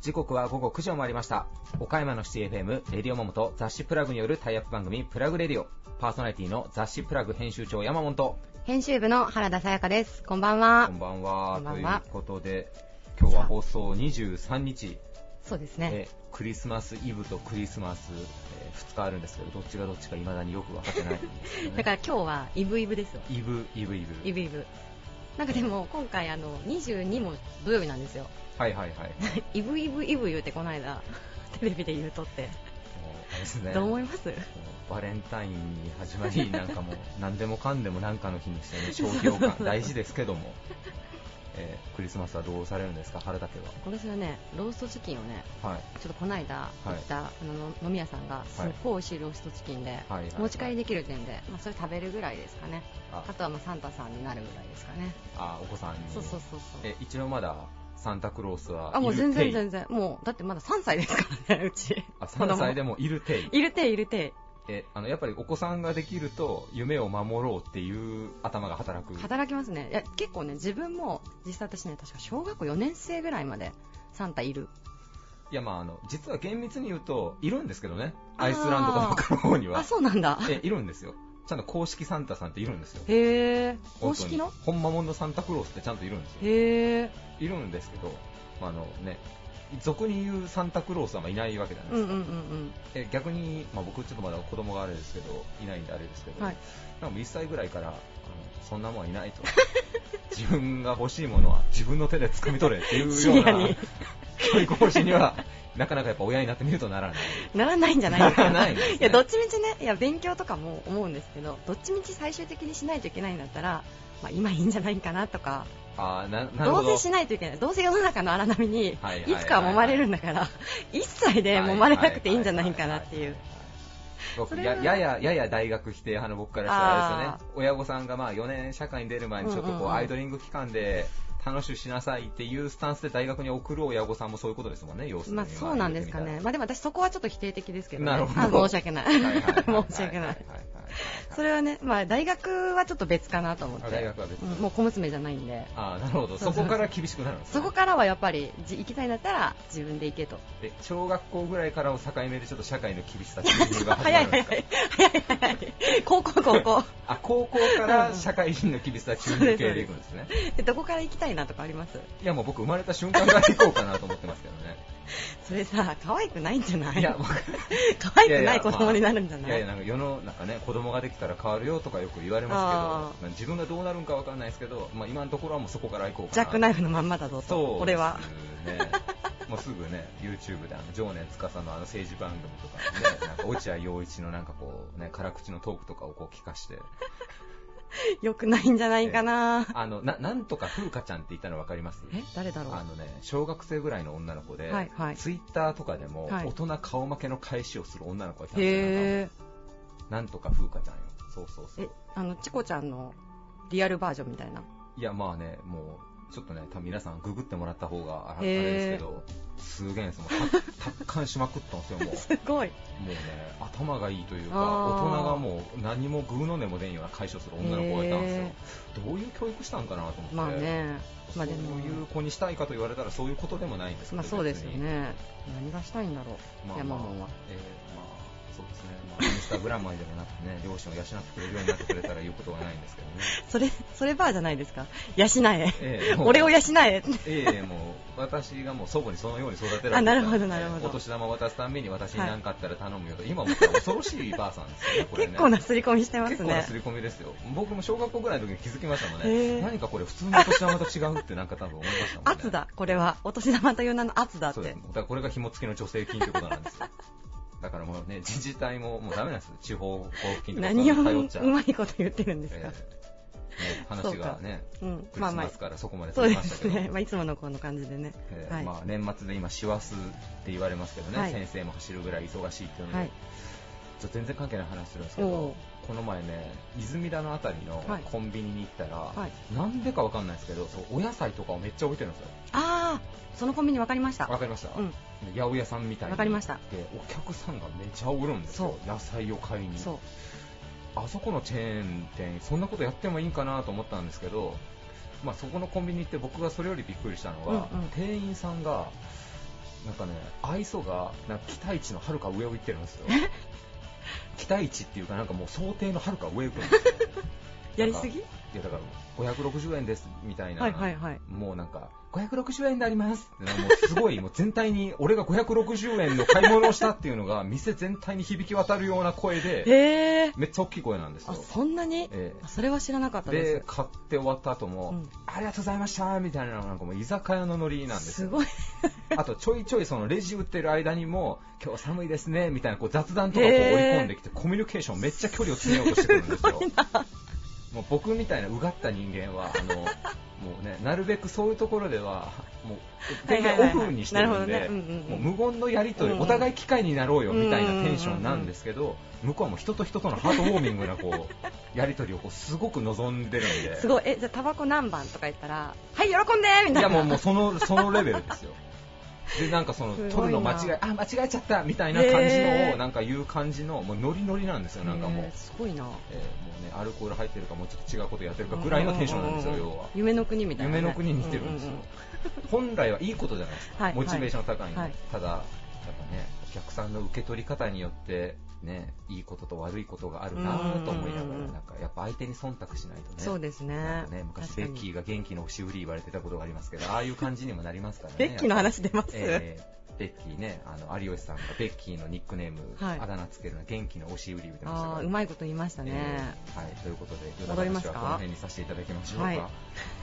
時刻は午後9時を回りました。岡山のシティ FM レディオモモと雑誌プラグによるタイアップ番組プラグレディオ。パーソナリティの雑誌プラグ編集長山本。編集部の原田さやかです。こんばんは。こんばんは。こんばんは。ということで今日は放送23日そうですね。えクリスマスイブとクリスマス、え2日あるんですけどどっちがどっちか未だによく分かってないね だから今日はイブイブですよ。イブイブイブイブイブ。なんかでも今回あの22も土曜日なんですよ。はいはいはい イブイブイブ言うてこの間 テレビで言うとって。ですねどう思います？バレンタインに始まり、なんかもう何でもかんでも何かの日にしてね、消費感大事ですけども、えークリスマスはどうされるんですか、原田家今年はね、ローストチキンをね、は。はい。ちょっとこの間行った、あの飲み屋さんがすっごい美味しいローストチキンで、はいはい持ち帰りできる点で、まあ、それ食べるぐらいですかね。ああとはまあサンタさんになるぐらいですかね。あ、お子さんに。そうそうそうそう。え、一応まだサンタクロースは。あ、もう全然然。全然。もう、だってまだ3歳ですからね、うち。あ、3歳でもいるてい。いるているてえ、あの、やっぱりお子さんができると、夢を守ろうっていう頭が働く。い。働きますね。いや、結構ね、自分も、実際私ね、確か小学校4年生ぐらいまで、サンタいる。いや、まあ、あの、実は厳密に言うと、いるんですけどね。アイスランドかかの方にはあ、。そうなんだ。え、いるんですよ。ちゃんと公式サンタさんっているんですよ。へえ。公式の？本間もんのサンタクロースってちゃんといるんですよ。へえ。いるんですけど、まああのね、俗に言うサンタクロースはまあいないわけじゃないですか。うんうんうんえ逆に、まあ、僕ちょっとまだ子供があれですけど、いないんであれですけど、はいなんかもう1歳ぐらいから、あのそんなもんはいないと。自分が欲しいものは自分の手で掴み取れっていうような教育方針には、なかなかやっぱ親になってみるとならない。うん。ならないんじゃないですか？ならないんですねいや、どっちみちね、いや、勉強とかも思うんですけど、どっちみち最終的にしないといけないんだったら、まあ、今いいんじゃないかなとか、あーななるほど。どうせしないといけない。どうせ世の中の荒波に、はいつかは揉まれるんだから、一歳で揉まれなくていいんじゃないかなっていう。ややややや大学否定派の僕からしたらですよあね親御さんがまあ4年社会に出る前にちょっとこうアイドリング期間で楽しくしなさいっていうスタンスで大学に送る親御さんもそういうことですもんね要するにまあそうなんですかね。まあでも私そこはちょっと否定的ですけどね。なるほどあ申し訳ない申し訳ない。は それはね、まあ大学はちょっと別かなと思って。あ大学は別うんもう小娘じゃないんで。あーなるほどそこから厳しくなるんですねそこからはやっぱりじ行きたいんだったら自分で行けと。で小学校ぐらいからを境目でちょっと社会の厳しさ注入が始ま早いるんですか？早い早い早い。高校高校。あ高校から社会人の厳しさ注入系でいくんですねでどこから行きたいなとかあります？いやもう僕生まれた瞬間から行こうかなと思ってますけどね それさ、可愛くないんじゃない？いや僕 可愛くない子供になるんじゃない？いやいやなんか世の中ね子供ができたら変わるよとかよく言われますけどまあ自分がどうなるんかわかんないですけど、まあ、今のところはもうそこから行こうかな。ジャックナイフのまんまだぞと。そう俺は。ですね。もうすぐね YouTube であの常年司のあの政治番組とかねなんか落合陽一のなんかこうね辛口のトークとかをこう聞かして 良くないんじゃないかな。あのななんとか風花ちゃんって言ったの分かります？え誰だろう？あのね小学生ぐらいの女の子で、はいはいツイッターとかでもはい大人顔負けの返しをする女の子がいたんですよ、へなんかなんとか風花ちゃんよそうそうそえ。うえ、あの、チコちゃんのリアルバージョンみたいな？いやまあねもうちょっとね多分皆さんググってもらった方がああれですけどすげえんですもうた 達観しまくったんですよもう。すごい。もうね頭がいいというか大人がもう何もグーの音も出んような解消する女の子がいたんですよ。へどういう教育したんかなと思って。まあね。まあでも。そういう子にしたいかと言われたらそういうことでもないんですけどまあそうですよね。何がしたいんだろう、まあまあ。山本は。えーまあそうですね、まあ、インスタグラマーでもなくてね 両親を養ってくれるようになってくれたら言うことはないんですけどねそれ、それバーじゃないですか？養え。ええ俺を養え。ええもう私がもう祖母にそのように育てられてなるほどなるほどお年玉渡すたんびに私に何かあったら頼むよと、今思ったら恐ろしいばあさんですよねこれね 結構な刷り込みしてますね結構な刷。り込みですよ僕も小学校ぐらいの時に気づきましたもんへねえ何かこれ普通のお年玉と違うってなんか多分思いましたもんね 圧だ、これは。お年玉という名の圧だってそうです。だからこれが紐付きの助成金ということなんですよだからもうね 自治体ももうダメなんです地方交付金とか何をそうまいこと言ってるんですか？ええね話がねうんク。リまあまあスマス。からそこまでそうですね。まあいつものこの感じでね。はい。えーまあ、年末で今、師走って言われますけどね、はい先生も走るぐらい忙しいっていうので、はい全然関係ない話するんですけおどう、この前ね、泉田のあたりのはいコンビニに行ったら、はいなんでかわかんないですけど、そうお野菜とかをめっちゃ置いてるんですよ。ああ、そのコンビニ分かりました。わかりました、うん。八百屋さんみたいに。わかりましたで、お客さんがめちゃおるんですよ、野菜を買いに。そう。あそこのチェーン店そんなことやってもいいんかなと思ったんですけど、まあ、そこのコンビニって僕がそれよりびっくりしたのが、うんうん店員さんがなんかね愛想がなんか期待値のはるか上を行ってるんですよ期待値っていうかなんかもう想定のはるか上を やりすぎ？いやだから560円ですみたいな、はいはいはい。もうなんか560円になります。もうすごいもう全体に俺が560円の買い物をしたっていうのが店全体に響き渡るような声でめっちゃ大きい声なんですあよそんなに、ええ。あそれは知らなかったでです買って終わった後も、うん。ありがとうございましたみたいななんかもう居酒屋のノリなんですよ。すごい。あとちょいちょいそのレジ売ってる間にも今日寒いですねみたいなこう雑談とかこう織り込んできてコミュニケーションめっちゃ距離を詰めようとしてくるんですよもう僕みたいなうがった人間はあの もうねなるべくそういうところではもう全然オフにしてるんで無言のやり取り、うんお互い機会になろうよみたいなテンションなんですけど、向こうはもう人と人とのハートウォーミングなこう やり取りをこうすごく望んでるんで。すごい。えじゃあタバコ何番とか言ったらはい喜んでみたいな。いやもうもうそのそのレベルですよ。でなんかそのすごいな。取るの間違えあ間違えちゃったみたいな感じのをなんか言う感じのもうノリノリなんですよなんかもう、すごいな。えーもうねアルコール入ってるかもうちょっと違うことやってるかぐらいのテンションなんですよ要は。夢の国みたいなね、夢の国に似てるんですよ。ううう、本来はいいことじゃないですか、はい。モチベーション高いんで、はい。ただ、やっぱね、お客さんの受け取り方によって、ね、いいことと悪いことがあるなと思いながら、なんかやっぱ相手に忖度しないとね、そうですね。ね昔、ベッキーが元気の押し売り言われてたことがありますけど、ああいう感じにもなりますからね。ベッキーの話出ます、えーベッキーね、あの有吉さんがベッキーのニックネーム、はい。あだ名つけるのは元気の押し売り言ってましたうまいこと言いましたね、えーはい、ということで、戻りますか？はこの辺にさせていただきましょうか。はい。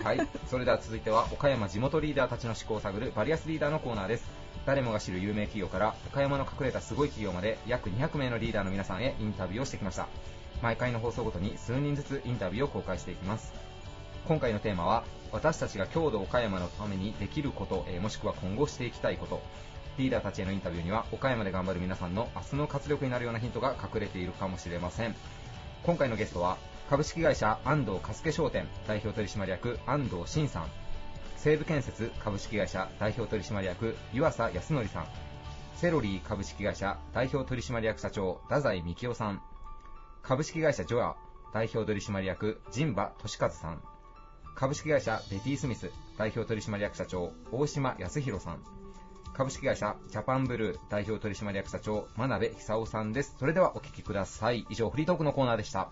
はい、それでは続いては、岡山地元リーダーたちの思考を探るバリアスリーダーのコーナーです。誰もが知る有名企業から、岡山の隠れたすごい企業まで、約200名のリーダーの皆さんへインタビューをしてきました。毎回の放送ごとに数人ずつインタビューを公開していきます。今回のテーマは、私たちが郷土岡山のためにできること、えもしくは今後していきたいこと、リーダーたちへのインタビューには岡山で頑張る皆さんの明日の活力になるようなヒントが隠れているかもしれません今回のゲストは株式会社安藤加助商店代表取締役安藤真さん西武建設株式会社代表取締役湯浅康則さん。セロリー株式会社代表取締役社長太宰幹夫さん。株式会社ジョア代表取締役陣馬俊和さん。株式会社ベティスミス代表取締役社長大島康弘さん。株式会社ジャパンブルー代表取締役社長真鍋久夫さんです。それではお聞きください。以上フリートークのコーナーでした。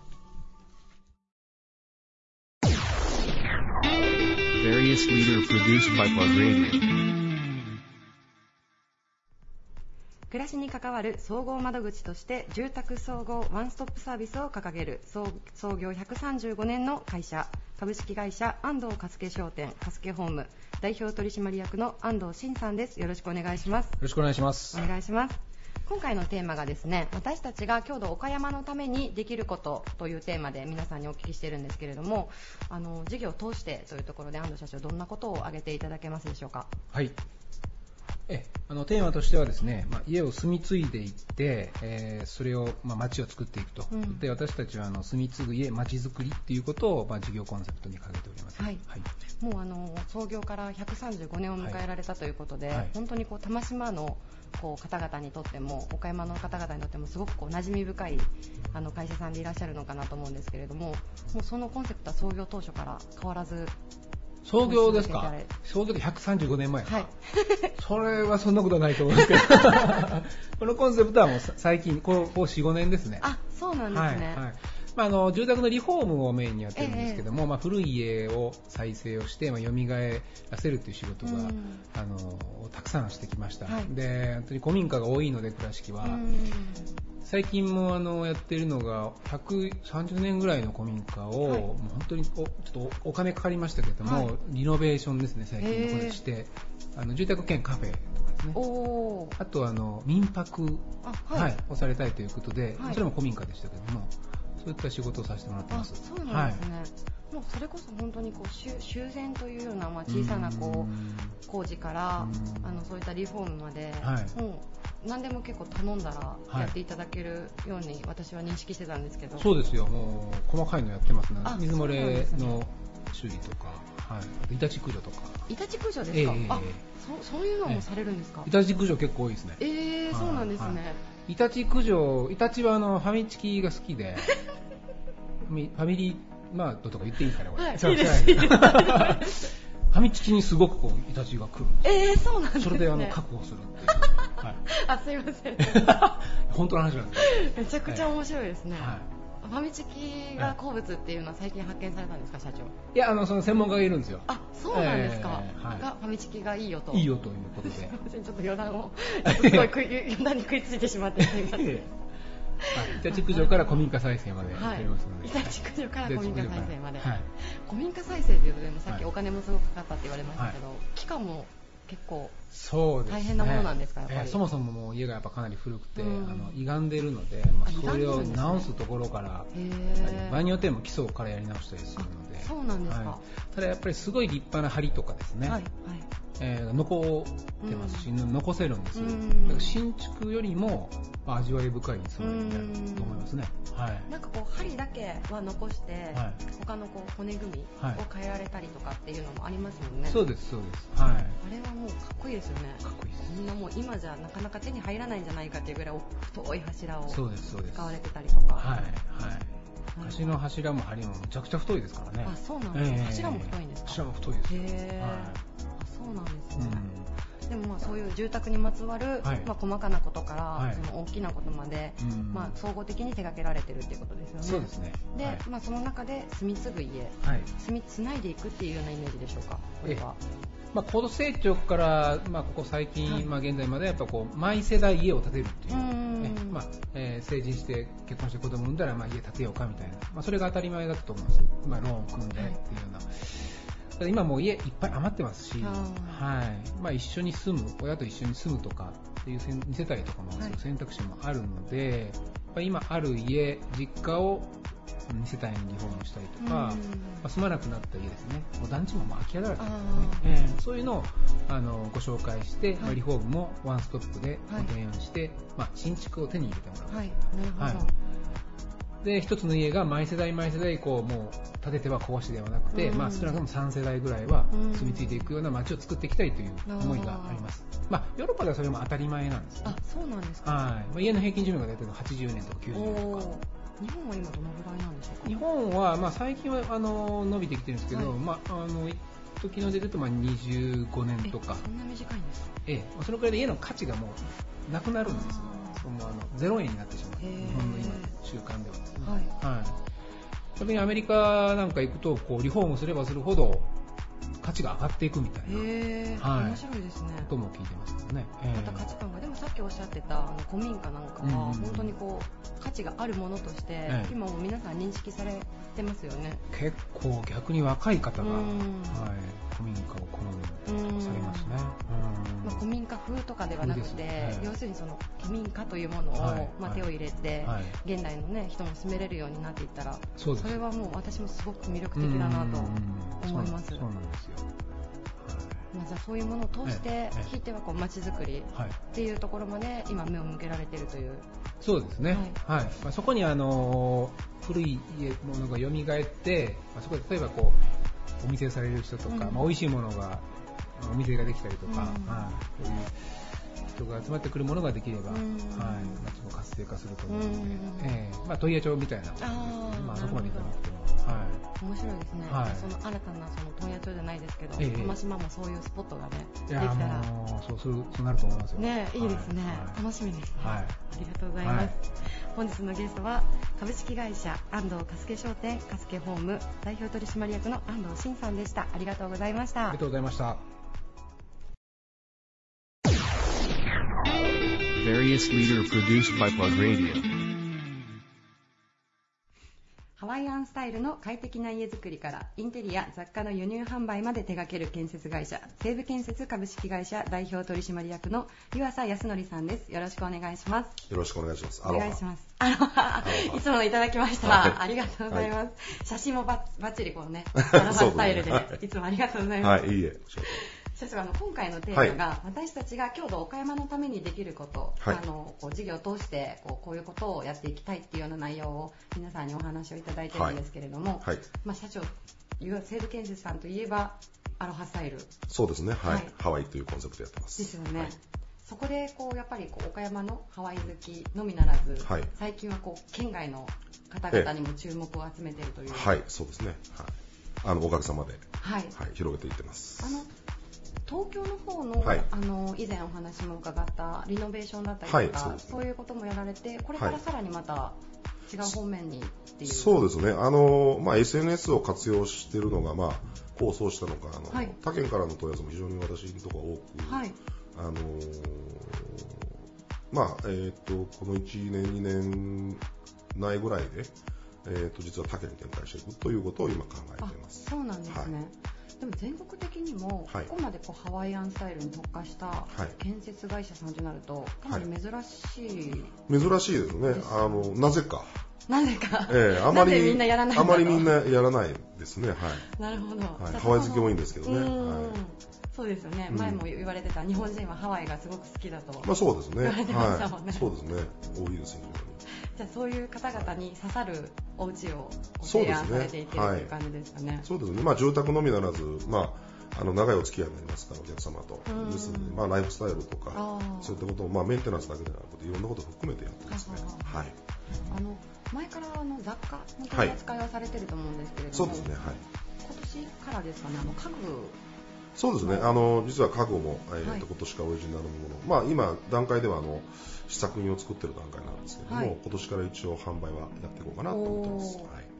Various leader produced by Plug Radio. 暮らしに関わる総合窓口として住宅総合ワンストップサービスを掲げる創創業135年の会社株式会社安藤加助商店加助ホーム代表取締役の安藤真さんですよろしくお願いしますよろしくお願いします。お願いします今回のテーマがですね私たちが郷土岡山のためにできることというテーマで皆さんにお聞きしているんですけれどもあの事業を通してというところで安藤社長どんなことを挙げていただけますでしょうか？はい。えあのテーマとしてはですね、まあ、家を住み継いでいって、えーそれを、まあ、街を作っていくと、うん。で私たちはあの住み継ぐ家、街づくりっていうことを、まあ、事業コンセプトに掲げております。はい。もうあの創業から135年を迎えられたということで、はい。本当にこう玉島のこう方々にとっても岡山の方々にとってもすごくこう馴染み深いあの会社さんでいらっしゃるのかなと思うんですけれどももうそのコンセプトは創業当初から変わらず創業ですか？創業で135年前。はい。それはそんなことはないと思うんですけど。このコンセプトはもうさ最近こうこう45年ですね。あそうなんですね、はいはいまあ、あの住宅のリフォームをメインにやってるんですけども、まあ、古い家を再生をして、まあ、蘇らせるという仕事が、うん。あのたくさんしてきました、はい。で本当に古民家が多いので倉敷は、うん。最近もあのやってるのが130年ぐらいの古民家を、はい。もう本当におちょっとおお金かかりましたけども、はい。リノベーションですね最近へーこれして。あの住宅兼カフェね。あとあの民泊あは、はいい、をされたいということで、はい。それも古民家でしたけども、そういった仕事をさせてもらってあます。そうなんですね、もうそれこそ本当にこう修修繕というような、まあ、小さなこう工事からうん。あのそういったリフォームまで、はい。もう何でも結構頼んだらはいやってい。ただけるように私は認識してたんですけど、そうですよ、もう細かいのやってますね。あ。水漏れの修理とか、はい、あとイタチ駆除とか。イタチ駆除ですか、ええ。あそそういうのもされるんですか、イタチ駆除結構多いですね。えー、そうなんですね、はいイタチ駆除、イタチはあのファミチキが好きで、ファミリーマートとか言っていいかな、これ。はいいいですファミチキにすごくこう、イタチが来るんですよえー、そうなんですね。それであの確保するっていう。はい。あ、すいません。本当の話なんですよ。めちゃくちゃ面白いですね。はファミチキが好物っていうのは最近発見されたんですか、社長？い。いや、あの、その専門家がいるんですよ。あ、そうなんですか。えーはいがファミチキがいいよと。いいよということ すいで。ません、ちょっと余談を、すごい余談に食いついてしまってす いません。はい。イタチ駆除から古民家再生までやりますので。イタチ駆除から古民家再生まではい。古民家再生というとでもさっきはいお金もすごくかかったって言われましたけど、期間も結構そうですね。大変なものなんですかやっぱり。えーそもそももう家がやっぱかなり古くて、うん。あの歪んでるので、まあ、あそれを直すところから、へー。場合によってはもう基礎からやり直したりするので。あそうなんですか。はい。ただやっぱりすごい立派な梁とかですね。はいはいえー残ってますし、残せるんですよ、うん。だから新築よりもまあ味わい深い備えになると思いますね、はい。なんかこう針だけは残して、はい。他のこう骨組みをはい。変えられたりとかっていうのもありますもんね、そうですそうです。はい。あれはもうかっこいいですよね。かっこいいです。みんなもう今じゃなかなか手に入らないんじゃないかっていうぐらい太い柱をそうですそうです。使われてたりとか。はいはい。橋の柱も梁もむちゃくちゃ太いですからね。あそうなんです、ええ。柱も太いんですか？柱も太いですよ。へえ、はあそうなんですいね、でもまあそういう住宅にまつわる、はい。まあ、細かなことから、はい。その大きなことまで、うん。うんまあ、総合的に手掛けられてるっていうことですよね。そうですね。で、はい。まあ、その中で住み継ぐ家はい。住みつないでいくっていうようなイメージでしょうかこれは。まあ、高度成長から、まあ、ここ最近、はい。まあ、現在までやっぱこう、毎世代家を建てるっていう、うんねまあえー成人して結婚して子供産んだら、まあ、家建てようかみたいな、まあ、それが当たり前だったと思うんですよ、まあ、ローン組んでっていうような。今もう家いっぱい余ってますし、あはい。まあ、一緒に住む、親と一緒に住むとかっていう2世帯とかもはい。選択肢もあるので、やっぱり今ある家、実家を2世帯にリフォームしたりとか、うん。まあ、住まなくなった家ですね、もう団地も空き家だらけですねええ。そういうのをあのご紹介して、はい。まあリフォームもワンストップでごはい提案して、まあ、新築を手に入れてもらう、はい。なるほど、はいで一つの家が毎世代毎世代こうもう建てては壊しではなくて、うん。まあ、少なくとも3世代ぐらいはうん。住み着いていくような街を作っていきたいという思いがあります、まあ、ヨーロッパではそれも当たり前なんですね。あそうなんですか。はい。まあ、家の平均寿命が大体80年とか90お年とか。ー日本は今どのぐらいなんでしょうか？日本は、まあ、最近はあの伸びてきてるんですけど、はい。まあ、あの一時の出てるとまあ25年とか。えそんな短いんですか？ええ、そのくらいで家の価値がもうなくなるんですよそのあの0円になってしまう。日本の今習慣では。ですねはい。はい。逆にアメリカなんか行くとこうリフォームすればするほど価値が上がっていくみたいなへえ、はい。面白いですね。ことも聞いてますけどね、ええ。また価値観が。でもさっきおっしゃってたあの古民家なんかは本当にこう価値があるものとしてええ。今も皆さん認識されてますよね。結構逆に若い方が、うん。はい、古民家を好むうんされますね。まあ、古民家風とかではなくて、ね。要するにその古民家というものを、はい。まあ、はい手を入れて、はい。現代の、ね、人も住めれるようになっていったらそれはもう私もすごく魅力的だなと思います。そうなんですよ、まあ、じゃあそういうものを通して、ええひいてはこう街づくりっていうところまで今目を向けられているという。そうですね、はい。まあ、そこにあの古い家ものが蘇って、まあ、そこで例えばこうお店される人とか、うん。まあ、美味しいものがお店ができたりとか、うん。はい、そういう人が集まってくるものができれば、うん。はい、街も活性化すると思うので、うん。ええ。まあ、問屋町みたいな、あーまあ、そこまでいかなくても、は面白いですね、はい。その新たなその問屋町じゃないですけど、ええ。玉島もそういうスポットがねい、できたら。もうそうするそうなると思いますよ。ねい。いですね、はい。楽しみですね、はい。ありがとうございます、はい。本日のゲストは株式会社安藤加助商店加助ホーム代表取締役の安藤真さんでした。ありがとうございました。ありがとうございました。Various leader produced by Plug Radio. ハワイアンスタイルの快適な家づくりからインテリア雑貨の輸入販売まで手掛ける建設会社西武建設株式会社代表取締役の湯浅康則さんです。よろしくお願いします。よろしくお願いします。お願いします。アロハ。いつものいただきました、はい。ありがとうございます、写真もバッバッチリこうね アロハスタイルで、ねいつもありがとうございます、はい、いいえ。社長あの今回のテーマが、私たちが郷土岡山のためにできること、はいあのこう事業を通してこうこういうことをやっていきたいっていうような内容を皆さんにお話をいただいてるんですけれども、はい。まあ、社長いわ西武建設さんといえばアロハスタイルでそうですね。はい。はいハワイというコンセプトやってます。すよね、はいそこでこうやっぱりこう岡山のハワイ好きのみならず、はい最近はこう県外の方々にも注目を集めているという、はい、そうですね。はい。あの、おかげさまで、はいはい、広げていってます。あの東京の方の,、はい。あの以前お話も伺ったリノベーションだったりとか、はいそういうこともやられてこれからさらにまた違う方面にっていう、そうですね。あの、まあ、SNS を活用しているのが、まあ、構想したのか、あの、はい。他県からの問い合わせも非常に私のところ多く、はい。あのまあ、えっ、と、この1年、2年内ぐらいで、えっ、と、実は他県に展開していくということを今考えてあいます。そうなんですね、でも全国的にも、はいここまでこうハワイアンスタイルに特化したい建設会社さんとなるとかなり珍しい、珍しいですね。あの、なぜか。なぜか、ええあまり、みんなやらないあまりみんなやらないですね。はい。なるほど、はいハワイ好き多いんですけどねうんはいそうですよね、うん前も言われてた日本人はハワイがすごく好きだと、まあそうですね。ねはい。そうですね。多いですよ、非常に。じゃあそういう方々に刺さるお家を提案されていってるという感じですかね。そうですね。まあ住宅のみならず、まあ、あの長いお付き合いになりますから、お客様と。うんですので、まあライフスタイルとかそういったことを、まあメンテナンスだけではなくて、いろんなことを含めてやってますね。ははい。あの前からあの雑貨の取り扱いはされてると思うんですけれども、そうですね。はい。今年からですかね、あの家具そうですね。あの、実は家具も、えーはいと今年からオリジナルのもの。まあ今、段階では、あの、試作品を作ってる段階なんですけれども、はい今年から一応販売はやっていこうかなと思ってます。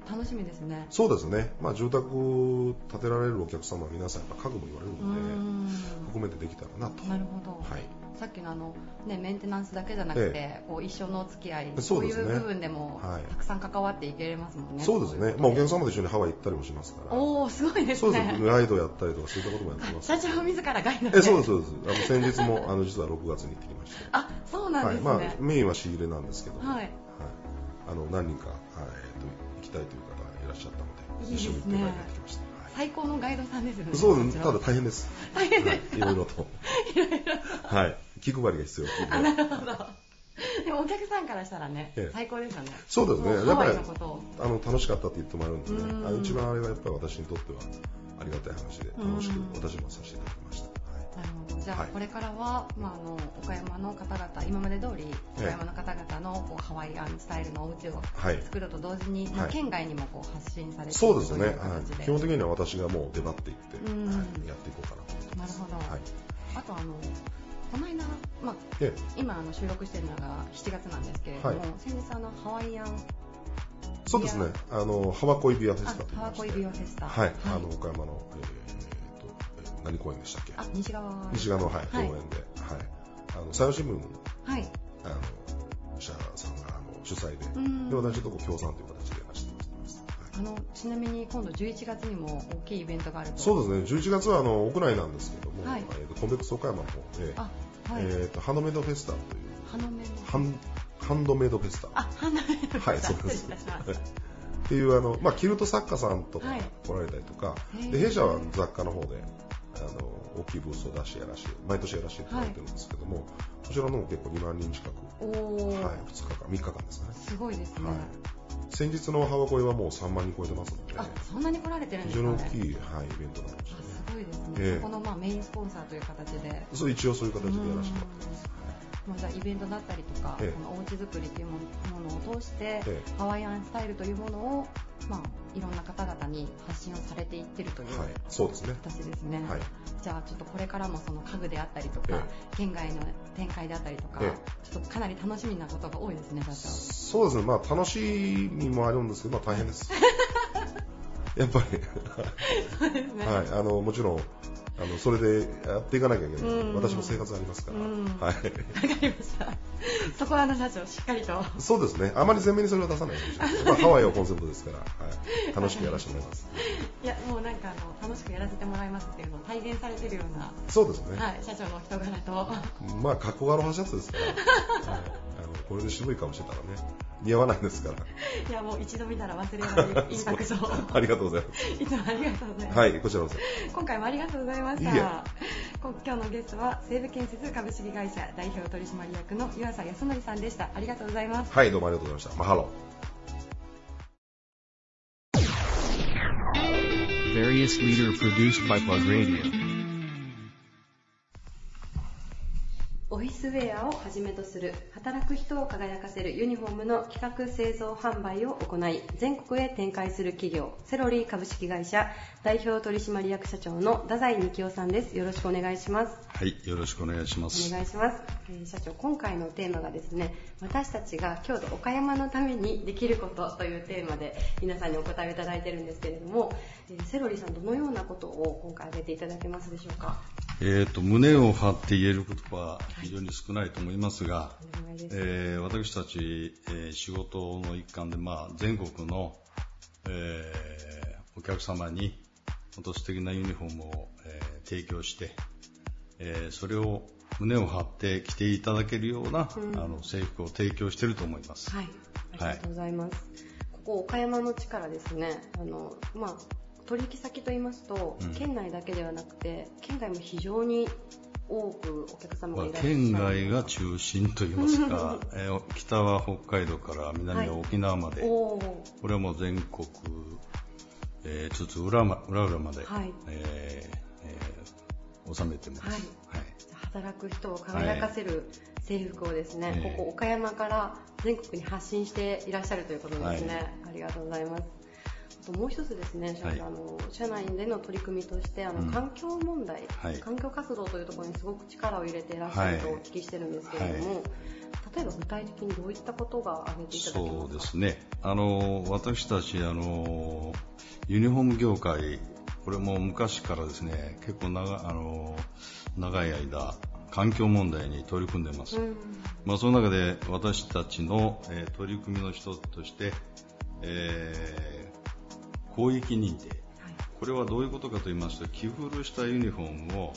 楽しみですね。そうですね。まあ住宅建てられるお客様は皆さんやっぱ家具も言われるうので、ん含めてできたらなと。なるほど。はい。さっきのあの、ね、メンテナンスだけじゃなくて、えこう一生のお付き合い、そそうういう部分でも、はいたくさん関わっていけれますもんね。そうですね。まあお客様と一緒にハワイ行ったりもしますから。おおすごいですそうですね。ガイドやったりとかそういったこともやってます。社長自らガイドで。え、そうです、そうです。あの、先日も、あの、実は6月に行ってきまして。あ、そうなんはい。ですね。まあ、メインは仕入れなんですけども、はいあの、何人か、はい、えっと、行きたいという方がいらっしゃったので、一緒に行って帰ってきました。はい最高のガイドさんですよね。そうただ大変です。大変ですはい。いろいろと。はい。気配りが必要あ、なるほど。でもお客さんからしたらね、ええ最高ですよね。そうですねやっぱり。あの、楽しかったって言ってもらえるんでねうんあの、一番あれがやっぱり私にとってはありがたい話で、楽しくうん私もさせていただきました。じゃあ、はいこれからは、まあ、あの、岡山の方々、今まで通り、岡山の方々のこうハワイアンスタイルのお家をはい作ると同時に、まあはい県外にもこう発信されてそうですね。はい。基本的には私がもう出張っていって、やっていこうかなと思ってます。なるほど。はい。あと、あの、この間、まあ、で、今あの収録しているのが7月なんですけれども、はい先日あのハワイアンそうですね。あの、ハワコイビアフェあスタと言いハワコイビオフェスタはい。あの、岡山の、えー何公園でしたっけ？あ西側。西側の、はい、公はい。園で、はい。あの、山陽新聞、はい。あの、社さんが、あの、主催で、うん。で、私とこう協賛という形でやらせてもらってます。はい。あのちなみに今度11月にも大きいイベントがあると。そうですね、11月はあの屋内なんですけども、はい。えーとコンベックス岡山の方で、あはい、えーとハンドメイドフェスタという、ハンハンドメイドフェスタ。あ花芽のはい、そうです。失礼いたしましたっていうあの、まあ、キルト作家さんとかはい。来られたりとか、へー。で弊社は雑貨の方であの大きいブースを出してやらして毎年やらせていただいてるんですけども、こちらの方も結構2万人近く、はい、2日間3日間ですかね、すごいですね、はい、先日のハワコイはもう3万人超えてますのであそんなに来られてるんで非すかね。常に大きい、はい、イベントになりましたね。あすごいですね、ええそこのまあメインスポンサーという形で。そう一応そういう形でやらせてもらってます、まあ、じゃあイベントだったりとか、ええ。このおうち作りというものを通して、ええ。ハワイアンスタイルというものを、まあ、いろんな方々に発信をされていってるというはい、そうですね。形ですね、はい。じゃあちょっとこれからもその家具であったりとか、え県外の展開であったりとか、えちょっとかなり楽しみなことが多いですねそうですね、まあ楽しみもあるんですけど、まあ大変です。やっぱり、そうですね、はい、あの、もちろん、あの、それでやっていかなきゃいけないですけどうん。私も生活ありますから、うん。はい。わかりました。そこはあの社長しっかりと。そうですね、あまり前面にそれは出さないようにします。まあ、ハワイをコンセプトですから、はい、楽しくやらせてもらいます。いやもうなんかあの楽しくやらせてもらいますっていうのを体現されてるような、そうですね。はい、社長のお人柄と。まあ、格好がアロハシャツですから、はい、あのこれで渋い顔してたらね、似合わないですから。いやもう一度見たら忘れないインパクトをありがとうございます。いつもありがとうございます、はい、こちらこそ。今回もありがとうございました今日のゲストは西武建設株式会社代表取締役の湯浅康則さんでしたありがとうございますはい、どうもありがとうございました。マハロ。Various leader produced by Plug Radio. オフィスウェアをはじめとする働く人を輝かせるユニフォームの企画製造販売を行い全国へ展開する企業セロリー株式会社代表取締役社長の太宰幹夫さんです。よろしくお願いします。はい、よろしくお願いします。お願いします、えー社長今回のテーマがですね私たちが京都岡山のためにできることというテーマで皆さんにお答えをいただいてるんですけれども、えーセロリーさんどのようなことを今回挙げていただけますでしょうか？えっ、と、胸を張って言えることは非常に少ないと思いますが、お願いえー私たち、えー仕事の一環で、まあ、全国の、えーお客様に、本当素敵なユニフォームを、えー提供して、えーそれを胸を張って着ていただけるような、うんあの制服を提供していると思います。はい、ありがとうございます。ここ岡山の地からですね、あのまあ取引先と言いますと、うん県内だけではなくて県外も非常に多くお客様まあがいらっしゃる。県外が中心といいますか、えー北は北海道から南は沖縄まで、おーこれはもう全国、えー、つつ裏ま裏裏まで、はいえーえー収めてます。はいはい働く人を輝かせる制服をですね、ええここ岡山から全国に発信していらっしゃるということですね。はいありがとうございます。あともう一つですね、はい。あの社内での取り組みとしてあの、うん。環境問題、はい。環境活動というところにすごく力を入れていらっしゃるとお聞きしてるんですけれども、はい。例えば具体的にどういったことが挙げていただけますか？そうですね。あの、私たち、あの、ユニフォーム業界、これも昔からですね、結構長あの長い間、環境問題に取り組んでます。うん。まあ、その中で私たちの、えー取り組みの一つとして、えー広域認定。はい。これはどういうことかと言いますと、着古したユニフォームを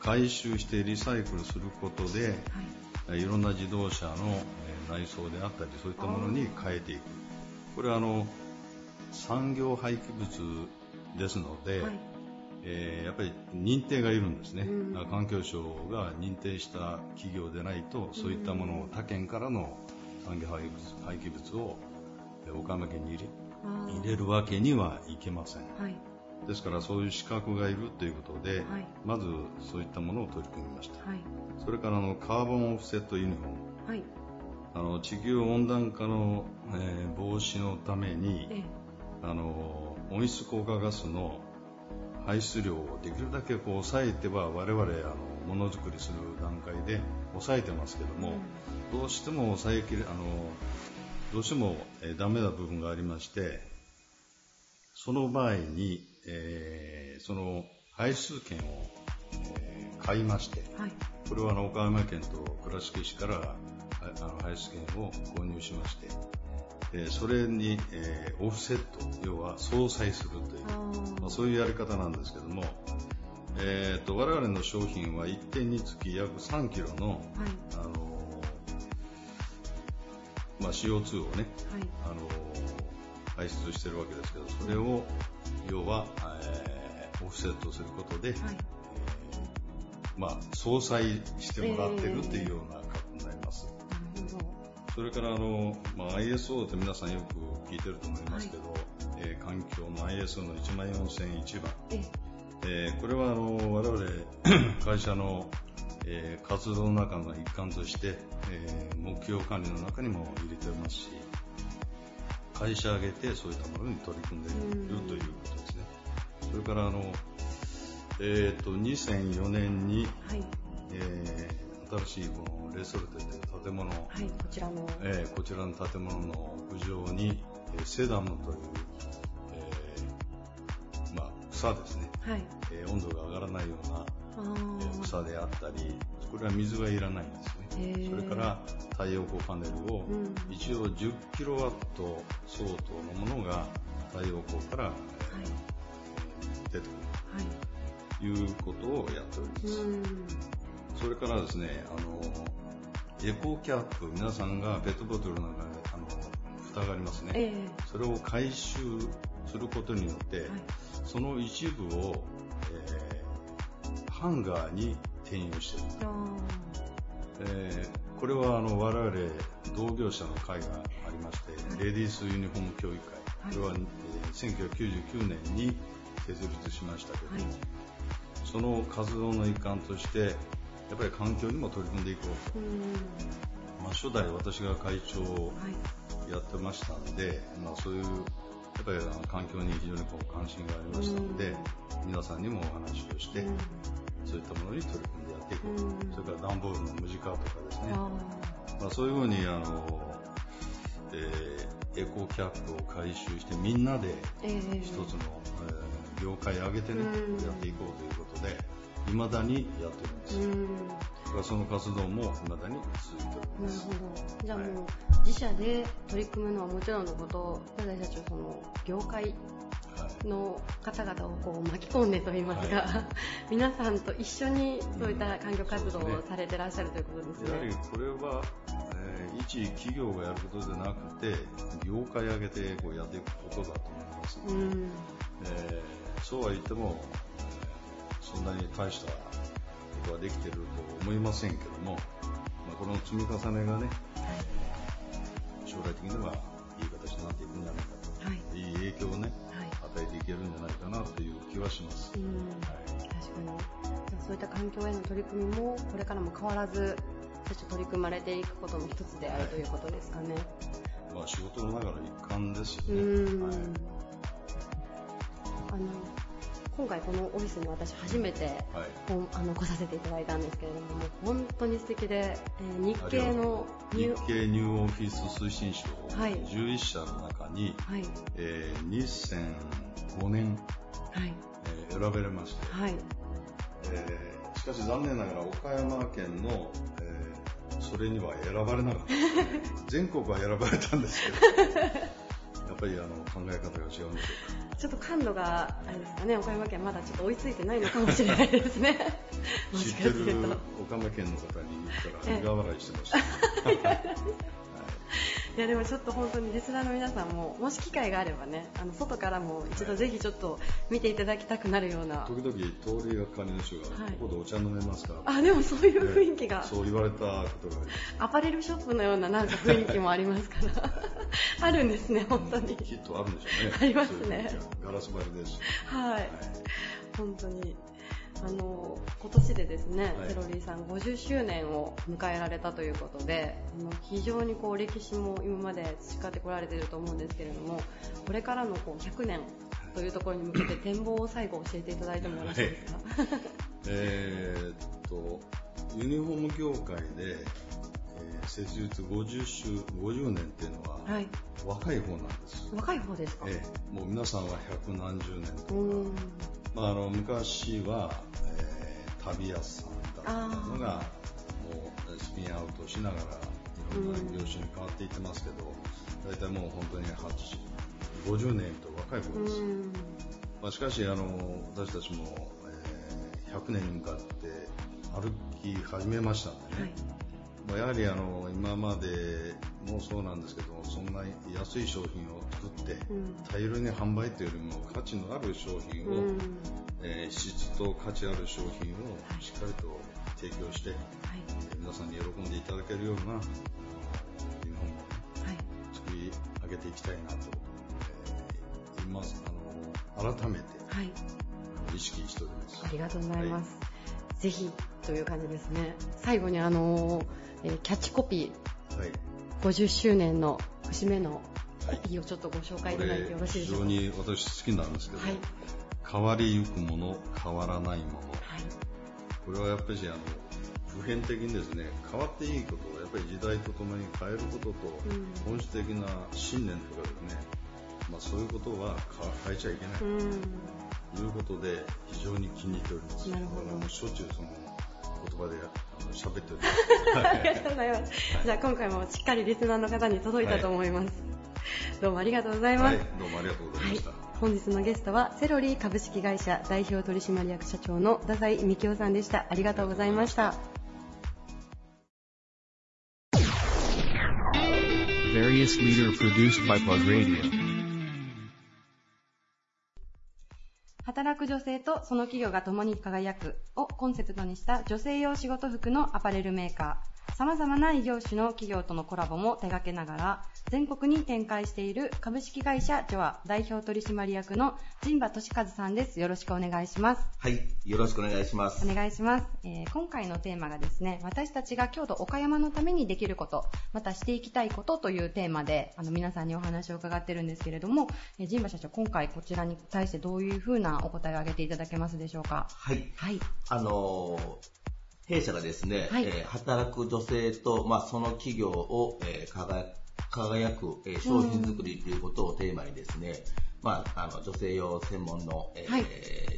回収してリサイクルすることで、はい。えーいろんな自動車のえー内装であったり、そういったものに変えていく。これはあの、産業廃棄物ですので、はい。えーやっぱり認定がいるんですね、うん。環境省が認定した企業でないと、そういったものを他県からの産業廃棄物をえー岡山県に入入れるわけにはいけません。はいですからそういう資格がいるということで、はいまずそういったものを取り組みました。はいそれからあのカーボンオフセットユニフォーム。はいあの地球温暖化の、えー防止のために、ええあの温室効果ガスの排出量をできるだけこう抑えては我々あのものづくりする段階で抑えてますけども、どうしても抑えきれあのどうしても、えーダメな部分がありましてその場合に、えーその排出権を、えー買いましてはい。これはあの岡山県と倉敷市からああの排出権を購入しまして、えーそれに、えーオフセット要は相殺するというまあ、そういうやり方なんですけども、えー、と我々の商品は1点につき約3キロの、はい。あのまあ、CO2 をね、はい。あの排出してるわけですけどそれを要は、えーオフセットすることで、はい。えーまあ、相殺してもらってるというような格好になります。それからあの、まあ、ISO って皆さんよく聞いてると思いますけど、えー環境の ISO の1万4001番、ええ。ーこれはあの我々 会社の、えー活動の中の一環として、えー目標管理の中にも入れてますし会社挙げてそういったものに取り組んでいるうんということですね。それからあの、えー、と2004年に、はい。えー新しいこのレソルテという建物、はいこちらの。えーこちらの建物の屋上に、えーセダムという、えーまあ、草ですね。はい。えー温度が上がらないような、草であったり、これは水がいらないんですね。それから太陽光パネルを、うん。一応10キロワット相当のものが太陽光から、出てくはい。るということをやっております。うん。それからですね、あの、エコーキャップ、皆さんがペットボトルの中で、あの、蓋がありますね。ええ。それを回収することによって、はい。その一部を、えーハンガーに転用してる。あえーこれはあの我々同業者の会がありまして、レディースユニフォーム協議会、これは、えー1999年に設立しましたけども、はい。その活動の一環として、やっぱり環境にも取り組んでいこうと、まあ、初代私が会長をやってましたんで、まあ、そういうやっぱりあの環境に非常にこう関心がありましたので、皆さんにもお話をして、そういったものに取り組んでやっていこう、それから段ボールの無地化とかですね、まあ、そういうふうにあの、えーエコキャップを回収してみんなでええ。一つの、えー業界上げてね、うんやっていこうということで未だにやってるんです、うん。その活動も未だに続いております。なるほど。じゃあもう、はい。自社で取り組むのはもちろんのこと、太宰社長、その、業界はいの方々をこう巻き込んでといいますか、は 皆さんと一緒にそういった環境活動をされてらっしゃるということですやはりね。これは、えー一企業がやることでなくて業界上げてこうやっていくことだと思います、うん。えーそうは言っても、えーそんなに大したことはできていると思いませんけども、まあ、この積み重ねがね将来的にはいい形になっていくんじゃないかと、はい。い、い影響をねえていけるんじゃないかなという気はします、うん。はい確かに。そういった環境への取り組みも、これからも変わらず、社長取り組まれていくことの一つであるということですかね。まあ、仕事の中の一環ですようね、んはいあの今回このオフィスに私初めてはい。あの来させていただいたんですけれどももう本当に素敵で、えー日系の日ニュ経ニューオフィス推進賞はい。11社の中に、はい。えー2005年、はい。えー選ばれまして、はい。えーしかし残念ながら岡山県の、えーそれには選ばれなかった。全国は選ばれたんですけどやっぱりあの考え方が違うんでしょちょっと感度があれですかね。岡山県まだちょっと追いついてないのかもしれないですね。知ってる岡山県の方に言ったええら苦笑いしてました、いやでもちょっと本当にリスナーの皆さんももし機会があればねあの外からも一度ぜひちょっと見ていただきたくなるような時々通りがかりの人が、はい。ここでお茶飲めますか？あでもそういう雰囲気が、そう言われたことがアパレルショップのようななんか雰囲気もありますから。あるんですね本当に。きっとあるんでしょうね。ありますね。ガラス張りですし。はい。はい。本当にあの今年でですね、はい。セロリーさん50周年を迎えられたということであの非常にこう歴史も今まで培ってこられていると思うんですけれどもこれからのこう100年というところに向けて展望を最後教えていただいてもよろしいですか、えーっと、ユニフォーム業界で、えー設立50周、50年っていうのは、はい。若い方なんです。若い方ですか、ええ。もう皆さんは百何十年とか、うんまあ、あの昔は、えー旅安さんだったのが、もうスピンアウトしながら、いろんな業種に変わっていってますけど、大体もう本当に80 50年と若い方です。うん。まあ、しかしあの私たちも、えー100年に向かって歩き始めましたんでね、はい。まあ、やはりあの今までもそうなんですけどそんな安い商品を作ってうん大量に販売というよりも価値のある商品を、うんえー質と価値ある商品をしっかりと提供して、はいえー皆さんに喜んでいただけるようなあのユニフォームをはい作り上げていきたいなと、えー今あの改めてはい意識しております。ありがとうございます。ぜひという感じですね。最後にあの、えーキャッチコピはい。ー50周年の節目のをちょっとご紹介いこただいてよろしいでしょうか？常に私好きなんですけど、はい。変わりゆくもの、変わらないもの。はい。これはやっぱりあの普遍的にですね、変わっていいことをやっぱり時代とともに変えることと、うん本質的な信念とかですね、まあそういうことは変変えちゃいけない。うん。ということで、非常に気に入っております。なるほどもうしょっちゅうその言葉で喋っております。ありがとうございます。じゃあ今回もしっかりリスナーの方に届いたと思います。どうもありがとうございます。はい、どうもありがとうございました。本日のゲストはセロリ株式会社代表取締役社長の太宰幹夫さんでした。ありがとうございました。働く女性とその企業が共に輝くをコンセプトにした女性用仕事服のアパレルメーカー、様々な異業種の企業とのコラボも手掛けながら、全国に展開している株式会社ジョア代表取締役の陣馬俊和さんです。よろしくお願いします。はい、よろしくお願いします。お願いします、えー今回のテーマがですね、私たちが京都岡山のためにできること、またしていきたいことというテーマで、あの皆さんにお話を伺ってるんですけれども、えー、神馬社長、今回こちらに対してどういうふうなお答えを挙げていただけますでしょうか？はい、はい。あのー弊社がですね、はい。えー働く女性と、まあ、その企業を、えー輝輝く、えー商品作りということをテーマにですね、まあ、あの女性用専門の、えーはい。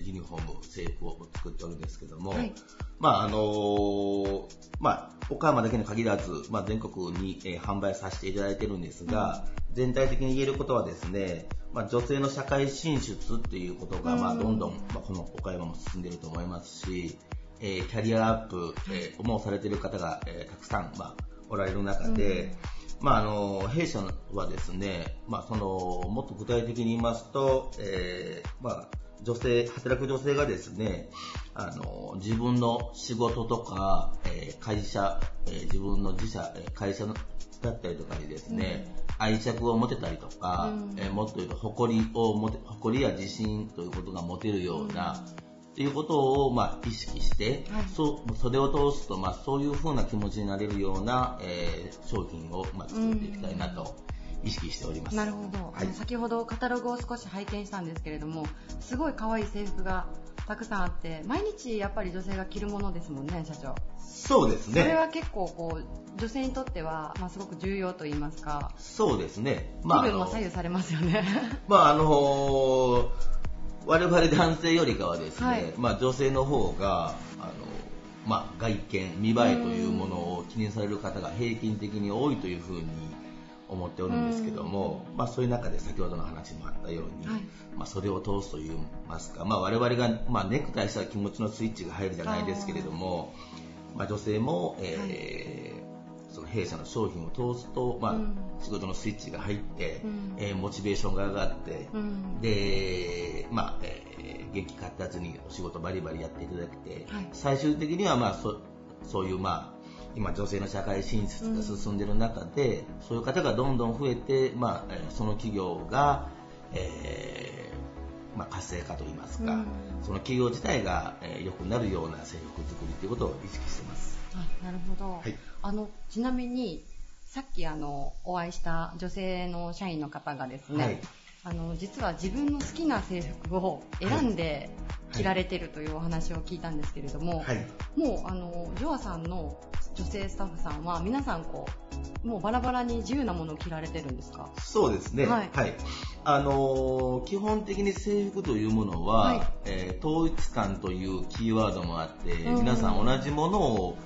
ユニフォーム、制服を作っておるんですけども、はい。まああのーまあ、岡山だけに限らず、まあ、全国に、えー販売させていただいてるんですが、全体的に言えることはですね、まあ、女性の社会進出っていうことが、まあ、うん。どんどん、まあ、この岡山も進んでいると思いますし、えーキャリアアップ、えーもうされている方が、えーたくさん、まあ、おられる中で、まあ、あの弊社はですね、まあ、そのもっと具体的に言いますと、えーまあ、女性働く女性がですねあの自分の仕事とか、えー会社、えー自分の自社えー会社のだったりとかにですね、愛着を持てたりとか、うん。えーもっと言うと誇りを持て誇りや自信ということが持てるような、っていうことを、まあ、意識して、はいそうそれを通すと、まあ、そういう風な気持ちになれるような、えー商品を、まあ、作っていきたいなと意識しております。なるほど、はい先ほどカタログを少し拝見したんですけれどもすごい可愛い制服がたくさんあって毎日やっぱり女性が着るものですもんね社長そうですね。それは結構こう女性にとっては、まあ、すごく重要と言いますかそうですね。気分も左右されますよねまああのー我々男性よりかはですね、はい。まあ女性の方が、あのまあ外見、見栄えというものを気にされる方が平均的に多いというふうに思っておるんですけども、まあそういう中で先ほどの話にもあったように、はい。まあそれを通すと言いますか、まあ我々が、まあネクタイしたら気持ちのスイッチが入るじゃないですけれども、まあ女性も、えーその弊社の商品を通すと、まあうん。仕事のスイッチが入って、うん。えーモチベーションが上がって、うん。で、まあ、えー元気活発にお仕事バリバリやっていただけて、はい。最終的には、まあ、そそういう、まあ、今女性の社会進出が進んでいる中で、そういう方がどんどん増えて、まあ、えーその企業が、えーまあ、活性化といいますか、うん。その企業自体が、えー良くなるような制服作りということを意識しています。あなるほど、はい。あのちなみにさっきあのお会いした女性の社員の方がですね、はい。あの実は自分の好きな制服を選んで着られてるというお話を聞いたんですけれども、はい。もうあのジョアさんの女性スタッフさんは皆さんこうもうバラバラに自由なものを着られてるんですか？そうですね。ははい。い。あのー基本的に制服というものは、はい。えー統一感というキーワードもあって、うん。皆さん同じものを、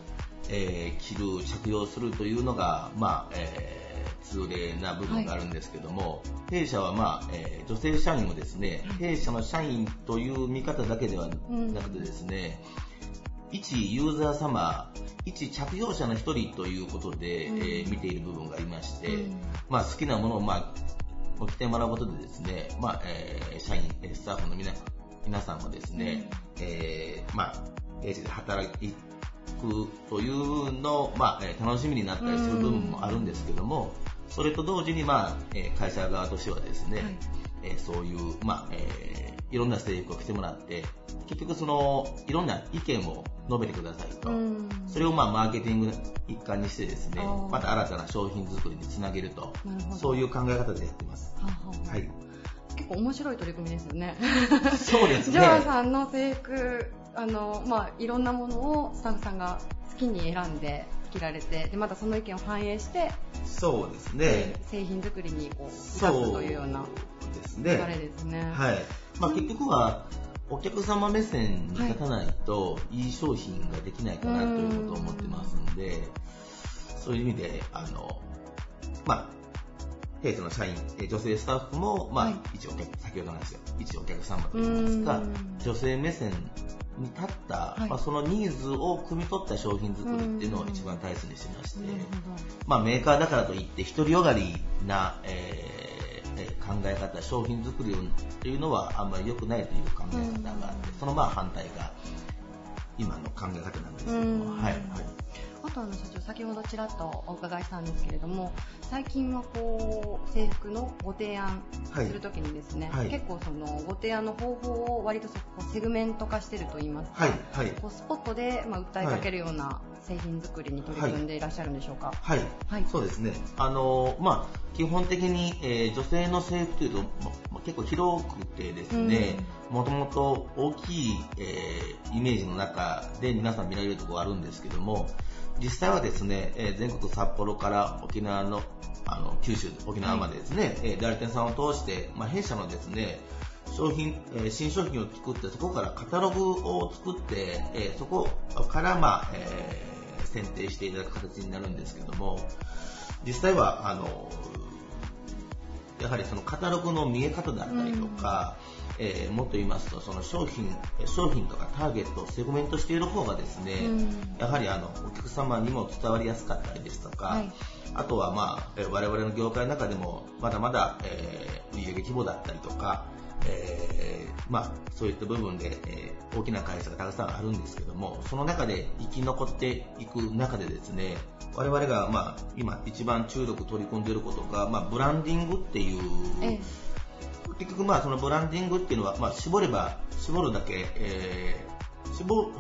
えー着る、着用するというのが、まあ、えー通例な部分があるんですけども、弊社は、まあえー女性社員もですね、弊社の社員という見方だけではなくてですね、一ユーザー様、一着用者の一人ということで、うん。えー見ている部分がありまして、うん。まあ、好きなものを、まあ、着てもらうことでですね、まあえー社員、えースタッフの皆皆さんもですね、えーまあ、弊社で働くというのを、まあえー楽しみになったりする部分もあるんですけども、それと同時に、まあえー会社側としてはですね、はい。えーそういう、まあえーいろんな制服を着てもらって、結局その、いろんな意見を述べてくださいと。うん。それをまあマーケティングの一環にしてですねまた新たな商品作りにつなげるとそういう考え方でやってます。ははい。結構面白い取り組みですよね。そうですね。ジョアさんの制服あの、まあ、いろんなものをスタッフさんが好きに選んで着られてでまたその意見を反映して、そうですね。製品作りにこう生かすそうというようなです流ね。れですね。はい。まあ結局は、お客様目線に立たないと、いい商品ができないかなということを思ってますんで、そういう意味で、あの、まあ、弊社の社員、え女性スタッフも、まあ、はい一お客、先ほどの話よ、一お客様といいますかうん、女性目線に立った、はい。まあ、そのニーズを汲み取った商品作りっていうのを一番大切にしてまして、まあ、メーカーだからといって独りよがりな、えーえー考え方商品作りをっていうのはあんまり良くないという考え方があって、そのまあ反対が今の考え方なんですけども、うん。はいはい、あとあの社長先ほどちらっとお伺いしたんですけれども最近はこう制服のご提案するときにですね、はい。はい。結構そのご提案の方法を割とそこセグメント化してると言いますか、はい、はい。こうスポットで、まあ、訴えかけるような製品作りに取り組んでいらっしゃるんでしょうか。はい、はい。そうですね。あのまあ基本的に、えー女性の制服というと、まま結構広くてですね、もともと大きい、えーイメージの中で皆さん見られるところがあるんですけども、実際はですね、えー全国札幌から沖縄のあの九州、沖縄までですね、えー代理店さんを通して、まあ、弊社のですね、商品、えー新商品を作って、そこからカタログを作って、えーそこから、まあ、えー選定していただく形になるんですけども、実際は、あの、やはりそのカタログの見え方だったりとか、えーもっと言いますと、その商品、えー商品とかターゲットをセグメントしている方がですね、うん。やはりあの、お客様にも伝わりやすかったりですとか、はい。あとはまあ、えー我々の業界の中でも、まだまだ、えー売上規模だったりとか、えーまあ、そういった部分で、えー大きな会社がたくさんあるんですけども、その中で生き残っていく中でですね、我々が、まあ、今一番注力取り組んでいることが、まあ、ブランディングっていう、え結局まあそのブランディングっていうのは、まあ、絞れば絞るだけ、えー絞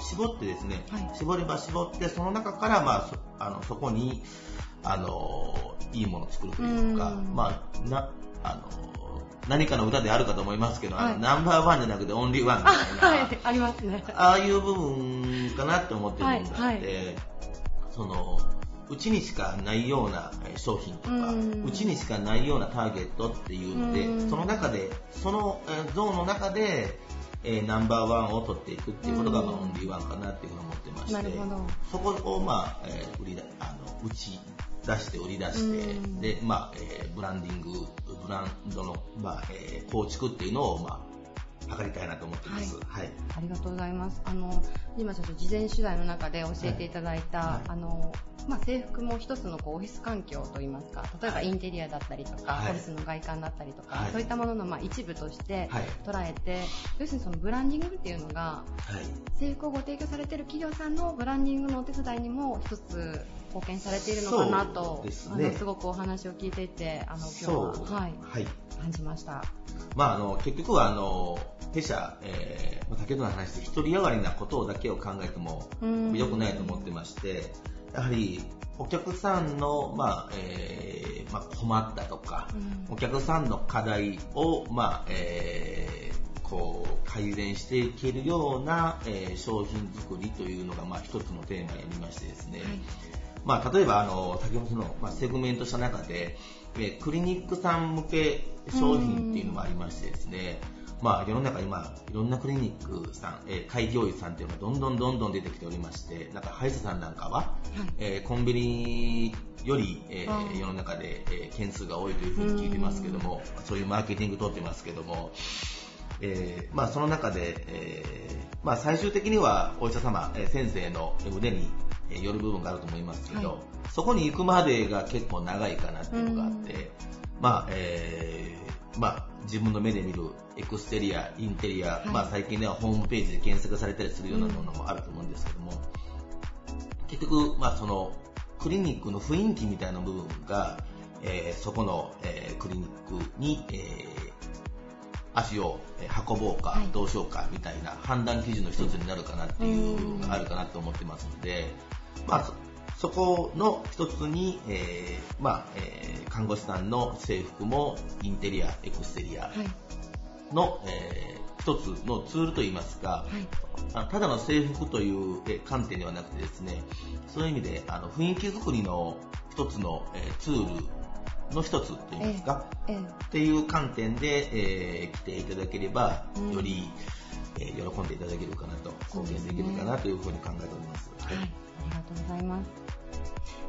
絞ってですね、はい。絞れば絞ってその中からまあそあのそこにあのいいものを作るというか、うん。まあなあの何かの歌であるかと思いますけど、あはい。のナンバーワンじゃなくてオンリーワンみたいな、はい、ありますね。ああいう部分かなって思ってる部分があって、はい。そのうちにしかないようなえー商品とか、うちにしかないようなターゲットっていうので、うん。その中で、そのえーゾーンの中で、えーナンバーワンを取っていくっていうことが、オンリーワンかなっていうふうに思ってまして、そこを、まあ、えー売りだあの打ち出して売り出して、うん。で、まあ、えーブランディング、ブランドの、まあ、えー構築っていうのを、まあ、図りたいなと思ってます。はい。ありがとうございます。あの、今社長、事前取材の中で教えていただいた、はい。あの、まあ、制服も一つのこうオフィス環境といいますか、例えばはい。インテリアだったりとか、はい。オフィスの外観だったりとか、はい。そういったもののまあ一部としてはい。捉えて、要するにそのブランディングっていうのが、はい。制服をご提供されている企業さんのブランディングのお手伝いにも一つ貢献されているのかなと、すね。すごくお話を聞いていて、あの今日は、はい、はい。感じました。まあ、あの結局はあの弊社、えーまあ先ほどの話で独りよがりなことだけを考えてもうん。良くないと思ってましてやはりお客さんの、まあえーまあ、困ったとか、うん。お客さんの課題を、まあえーこう改善していけるような、えー商品作りというのが、まあ、一つのテーマにありましてですね、はいまあ、例えばあの先ほどの、まあ、セグメントした中で、えークリニックさん向け商品っていうのもありましてですね、まあ、世の中今いろんなクリニックさん、えー開業医さんっていうのがどんどんどんどん出てきておりましてなんか歯医者さんなんかは、えーコンビニより、えー世の中で、えー件数が多いというふうに聞いてますけどもそういうマーケティング取ってますけども、えーまあ、その中で、えーまあ、最終的にはお医者様、えー先生の腕にえーよる部分があると思いますけど、はい。そこに行くまでが結構長いかなっていうのがあって、まあえーまあ、自分の目で見るエクステリア、インテリア、い。まあ、最近ではホームページで検索されたりするようなものもあると思うんですけども、結局、まあ、そのクリニックの雰囲気みたいな部分が、えーそこの、えークリニックに、えー足をえー運ぼうか、はい。どうしようかみたいな判断基準の一つになるかなっていうのがあるかなと思ってますので、まあ、そそこの一つに、えーまあえー看護師さんの制服もインテリア、エクステリアはい。の、えー一つのツールといいますか、はい。あただの制服というえー観点ではなくてですね、そういう意味であの雰囲気作りの一つの、えーツールの一つといいますか、ええっていう観点で、えー来ていただければ、うん。より、えー喜んでいただけるかなと、貢献できるかなというふうに考えております。はい、ありがとうございます。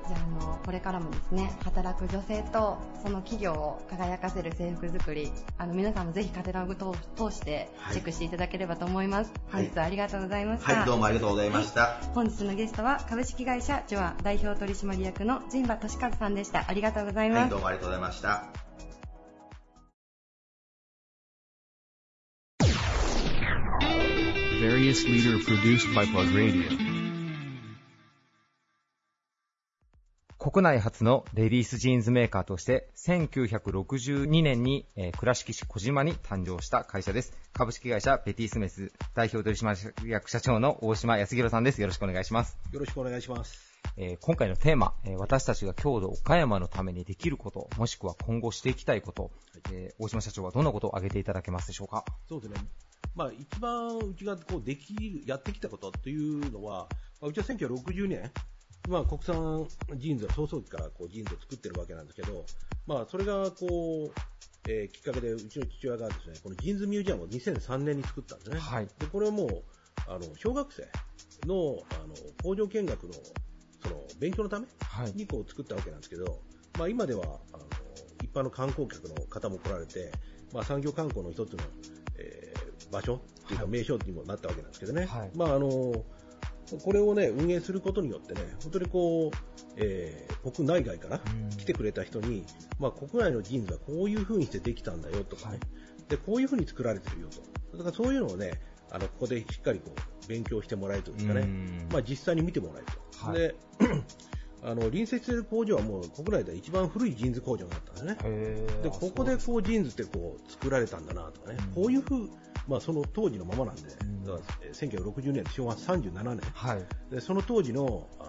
じゃあ、あの、これからもですね、働く女性とその企業を輝かせる制服作り、あの、皆さんもぜひカテログを通してはいチェックしていただければと思います。はい本日はありがとうございました。はい、どうもありがとうございました。本日のゲストは株式会社ジョア代表取締役の陣馬俊和さんでした。ありがとうございます。はい、どうもありがとうございました。Various leader produced by Plug Radio. 国内初のレディースジーンズメーカーとして、1962年に、えー倉敷市小島に誕生した会社です。株式会社ベティスメス代表取締役社長の大島康弘さんです。よろしくお願いします。よろしくお願いします。えー今回のテーマ、えー私たちが郷土岡山のためにできること、もしくは今後していきたいこと、えー大島社長はどんなことを挙げていただけますでしょうか？そうですね。まあ、一番うちがこうできる、やってきたことっていうのは、まあうちは1960年、まあ、国産ジーンズの草創期からこうジーンズを作ってるわけなんですけど、まあ、それがこう、えーきっかけで、うちの父親がですね、このジーンズミュージアムを2003年に作ったんですね。はい。で、これはもう、あの、小学生の、あの、工場見学の、その、勉強のためはい。にこう作ったわけなんですけど、まあ今では、あの、一般の観光客の方も来られて、まあ産業観光の一つの、えー場所っていうかはい名所にもなったわけなんですけどね。はい。まああの、これをね、運営することによってね、本当にこう、えー国内外からうん。来てくれた人に、まあ国内のジーンズはこういう風にしてできたんだよとかね、はい。で、こういう風に作られてるよと。だからそういうのをね、あの、ここでしっかりこう、勉強してもらえるというかね、うん。まあ実際に見てもらえると。はい。で、あの、隣接している工場はもう国内で一番古いジーンズ工場になったんですね。で、ここでこうジーンズってこう作られたんだなとかね、こういう風、まあその当時のままなんで、んだからえー1960年、昭和37年、はい。でその当時の、あ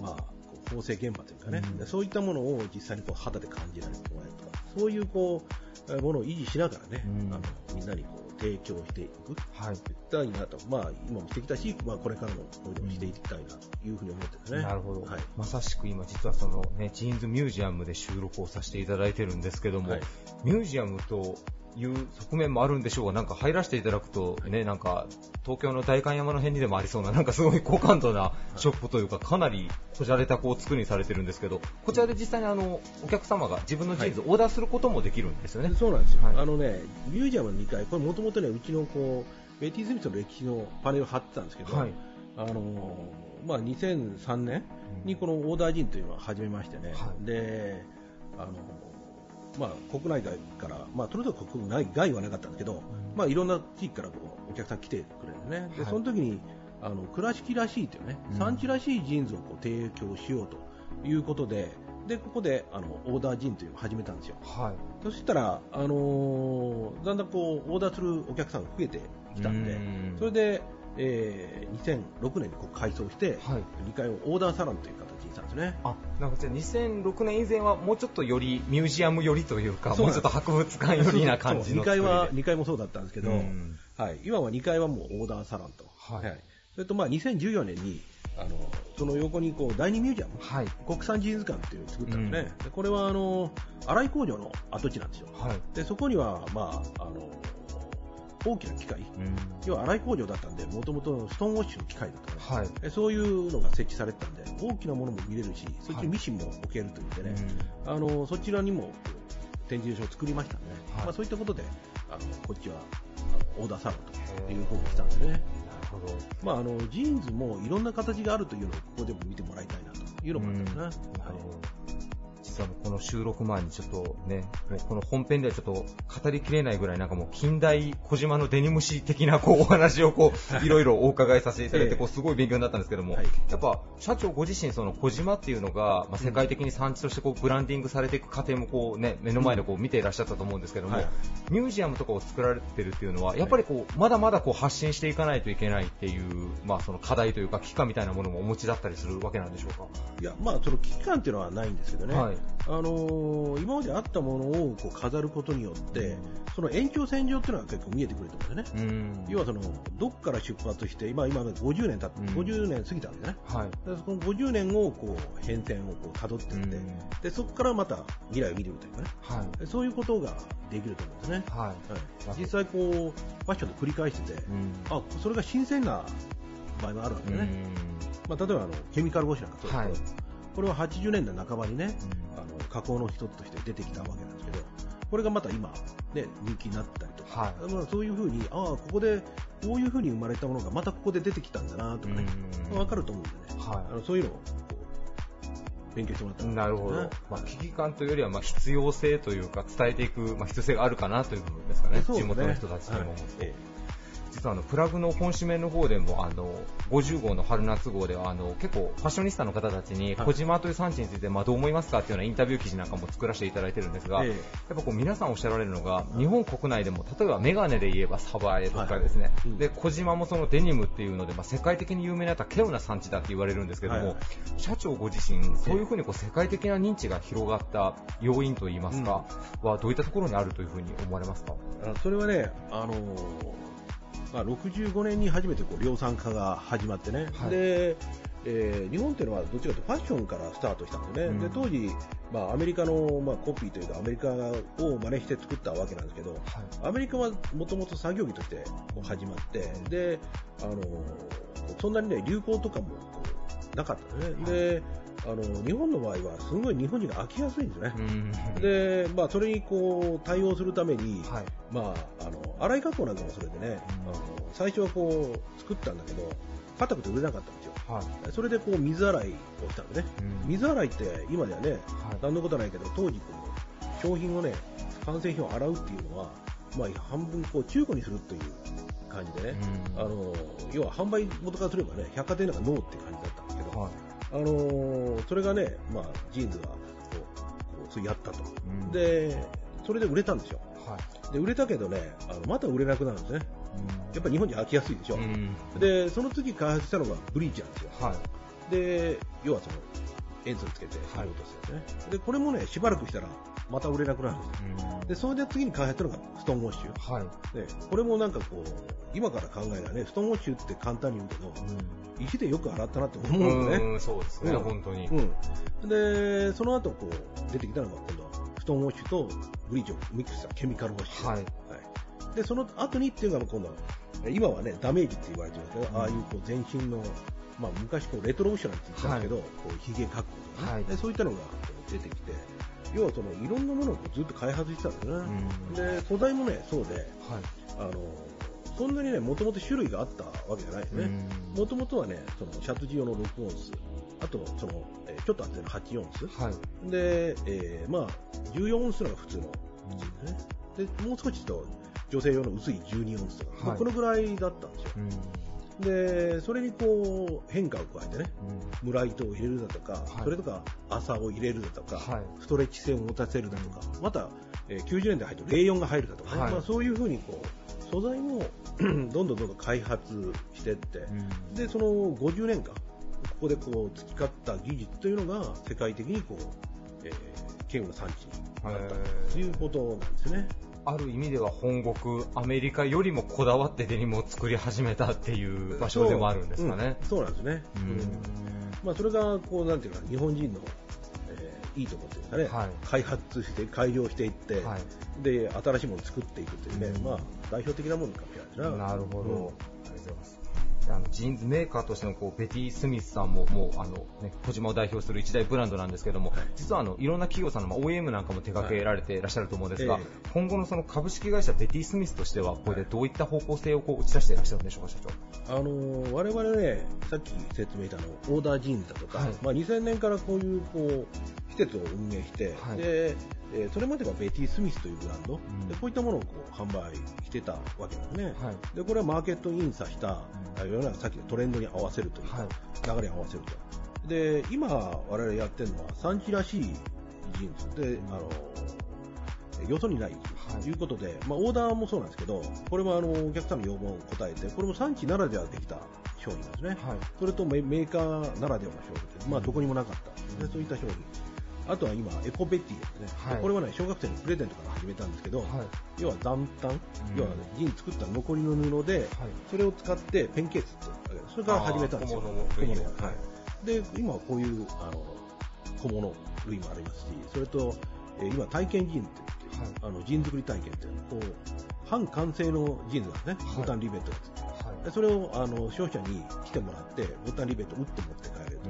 のまあ、こう縫製現場というかね、うんでそういったものを実際にこう肌で感じられてもらえるとか、そういうこう、えーものを維持しながらね、うんあのみんなにこう提供していく。はい。たいなと、まあ、今もしてきたし、まあ、これからもこれでもしていきたいなというふうに思ってますね。なるほど、はい。まさしく今実はそのね、ジーンズミュージアムで収録をさせていただいてるんですけども、はいミュージアムという側面もあるんでしょうが、なんか入らせていただくとね、なんか東京の代官山の辺にでもありそうな、なんかすごい高感度なショップというか、かなりこじゃれたこう作りにされてるんですけど、こちらで実際にあの、お客様が自分のジーンズをオーダーすることもできるんですよね。でそうなんですよ。はい。あのね、ミュージアムの2階、これもともとね、うちのこう、ベティ・スミスの歴史のパネルを貼ってたんですけど、はい。あのーまあ、2003年にこのオーダージーンズというのを始めましてね、はい。で、あのーまあ、国内外から、まあ、とにかく国内外はなかったんですけど、まあ、いろんな地域からこうお客さん来てくれるね、ではい。その時にあの倉敷らしいというね、うん。産地らしいジーンズをこう提供しようということで、でここであのオーダージーンズというのを始めたんですよ。はい。そしたら、あのーだんだんこうオーダーするお客さんが増えてきたんで、うん。それで、えー2006年にこう改装して、はい。2階をオーダーサロンという形たんですね。あ、なんかじゃあ2006年以前はもうちょっとよりミュージアム寄りというか、もうちょっと博物館寄りな感じの2階は作り2階もそうだったんですけど、うんはい、今は2階はもうオーダーサロンと、はいそれとまあ2014年にあのその横にこう第2ミュージアム、はい。国産ジーンズ館っていうのを作ったんですね、でこれはあの洗い工場の跡地なんですよ。はい。でそこには、まあ、あの大きな機械、うん。要は洗い工場だったんで、もともとストーンウォッシュの機械だったはい。でそういうのが設置されてたんで、大きなものも見れるし、そっちにミシンも置けるといってね、あのそちらにも展示場所を作りましたんで、はい。まあ、そういったことで、あのこっちはオーダーサロンという方にしたんですね。なるほど。まあ、あのジーンズもいろんな形があるというのをここでも見てもらいたいなというのもあったんですね。なるほど。実はこの収録前にちょっとね、もうこの本編ではちょっと語りきれないぐらいなんかもう近代小島のデニム史的なこうお話をこう いろいろお伺いさせていただいてええ。こうすごい勉強になったんですけども、はい。やっぱ社長ご自身その小島っていうのが、まあ、世界的に産地としてこうブランディングされていく過程もこうね目の前でこう見ていらっしゃったと思うんですけども、はい。ミュージアムとかを作られてるっていうのはやっぱりこうまだまだこう発信していかないといけないっていうまあその課題というか危機感みたいなものもお持ちだったりするわけなんでしょうか？いや、まあ、その危機感っていうのはないんですけどね、はいあのー今まであったものをこう飾ることによって、その延長線上っていうのが結構見えてくると思うんですよね。うん。要はその、どっから出発して、今、今50年経って、うん。50年過ぎたんでね。はい。でその50年をこう変遷をこう辿っていって、うん。でそこからまた未来を見るというかね、はい。でそういうことができると思うんですね。はい。はい、実際こう、ファッションで繰り返してて、うん。あそれが新鮮な場合もあるわけね。まあ、例えばあのケミカルウォッシュなんかそうですけど、はいこれは80年代半ばにね、うん。あの加工の一つとして出てきたわけなんですけど、これがまた今、ね、人気になったりとか、はい。まあ、そういうふうに、ああ、ここで、こういうふうに生まれたものがまたここで出てきたんだなとかね、うん。わかると思うんでね、はい。あのそういうのをこう勉強してもらったらな。るほど、ねまあ、危機感というよりはまあ必要性というか伝えていく、まあ、必要性があるかなという部分ですかね。ね。地元の人たちにも、はい。え実はあのプラグの本紙面の方でもあの50号の春夏号ではあの結構ファッショニスタの方たちにはい。小島という産地についてまあどう思いますかっていうようなインタビュー記事なんかも作らせていただいてるんですが、ええ。やっぱこう皆さんおっしゃられるのが日本国内でも例えばメガネで言えばサバエとかですね、で小島もそのデニムっていうので、まあ、世界的に有名なやった稀有な産地だって言われるんですけども、はい。社長ご自身そういうふうにこう世界的な認知が広がった要因といいますか、はどういったところにあるというふうに思われますか？あそれはね、あのーまあ、65年に初めてこう量産化が始まってね、はい。でえー日本っていうのはどっちかというとファッションからスタートしたんでね、うん。で当時、まあ、アメリカの、まあ、コピーというかアメリカを真似して作ったわけなんですけど、アメリカはもともと作業着として始まって、であのそんなに、ね、流行とかもなかったのね、であの日本の場合はすごい日本人が飽きやすいんですよね。うん。で、まあ、それにこう対応するために、はい。まあ、あの洗い加工なんかもそれでね、うん。あの最初はこう作ったんだけど、硬くて売れなかったんですよ。はい。それでこう水洗いをしたのね。うん。水洗いって今ではね、はい。何のことはないけど、当時こう、商品をね、完成品を洗うっていうのは、まあ、半分こう中古にするという感じでね、うん。あの要は販売元からすればね、百貨店なんかノーって感じだったんですけど、はいあのーそれがね、まあ、ジーンズがこうこうやったと、うん。でそれで売れたんですよ。はい。で売れたけどねあのまた売れなくなるんですね。やっぱり日本に飽きやすいでしょ、うん。でその次開発したのがブリーチなんですよ。はい。で要はその塩素つけてやろうとしてるね、でこれもねしばらくしたらまた売れなくなるんですよ。うん。でそれで次に開発したのがストーンウォッシュ。はい。でこれもなんかこう今から考えたらねストーンウォッシュって簡単に言うけど石でよく洗ったなって思うんですね、うんそうですね、うん。本当に、うん、でその後こう出てきたのが今度はストーンウォッシュとブリーチをミックスしたケミカルウォッシュ、はい。でその後にっていうのが今度は今はねダメージって言われてるんですけど、うんああいうこう全身の、まあ、昔こうレトロオーシャンって言ってたんですけど、こうヒゲ加工とかね、はい。でそういったのが出てきて。要はそのいろんなものをずっと開発してたんですね、うん。で素材もねそうではい。あのそんなにねもともと種類があったわけじゃないですね、うん。もともとはね、そのシャツ地用の6オンス、あとその、えーちょっと厚手の8オンス、はい。で、えーまあ、14オンスのが普通の。普通ですね。で、もう少しと女性用の薄い12オンスとか、まあはい。このぐらいだったんですよ。うんで、それにこう変化を加えてね、うん。ムラ糸を入れるだとか、はい。それとか朝を入れるだとか、はい。ストレッチ線を持たせるだとか、また、えー90年代入るとレイヨンが入るだとかね、はい。まあ、そういうふうにこう素材もどんどんどんどん開発していって、うん。でその50年間、ここでこう培った技術というのが世界的にこう、えー、稀有な産地になったということなんですね。ある意味では本国アメリカよりもこだわってデニムを作り始めたっていう場所でもあるんですかね。そう,、うん、そうなんですね。うん。うん。まあ、それがこうなんていうか日本人の、えーいいところというかね、はい。開発して改良していって、はい。で新しいものを作っていくというね、うん。まあ、代表的なものかもしれないですな。なるほど、うん。ありがとうございますあのジーンズメーカーとしてのこうベティ・スミスさんももうあの、ね、小島を代表する一大ブランドなんですけども、実はあのいろんな企業さんの、まあ、OEM なんかも手掛けられていらっしゃると思うんですが、はいえ今後のその株式会社ベティ・スミスとしてはこれでどういった方向性をこう打ち出していらっしゃるんでしょうか？社長あのー我々ね、さっき説明したあのオーダージーンズだとか、はいまあ、2000年からこういうこう施設を運営して、はい。でえーそれまではベティ・スミスというブランド、ん。でこういったものをこう販売してたわけですね、はい。でこれはマーケットイン差した、あ世の中さっきのトレンドに合わせるというか、はい。流れに合わせると。で今、我々やってるのは産地らしいジーンズで、あのよそにないということで、まあ、オーダーもそうなんですけど、これもあのお客さんの要望を答えて、これも産地ならではできた商品なんですね。はい。それとメメーカーならではの商品。で、まあ、どこにもなかった。んですね、そういった商品。あとは今、エコベティですね、はい。これはね、小学生にプレゼントから始めたんですけど、はい。要は残反、うん。要はジーンズ作った残りの布で、それを使ってペンケースってそれから始めたんですよ。小物は。い。で、今はこういうあの小物類もありますし、それと、えー今、体験ジーンって言って、あのジーン作り体験っていうの。こう。半完成のジーンズなんですね、はい。ボタンリベットでそれをあの消費者に来てもらって、ボタンリベット打って持って帰れる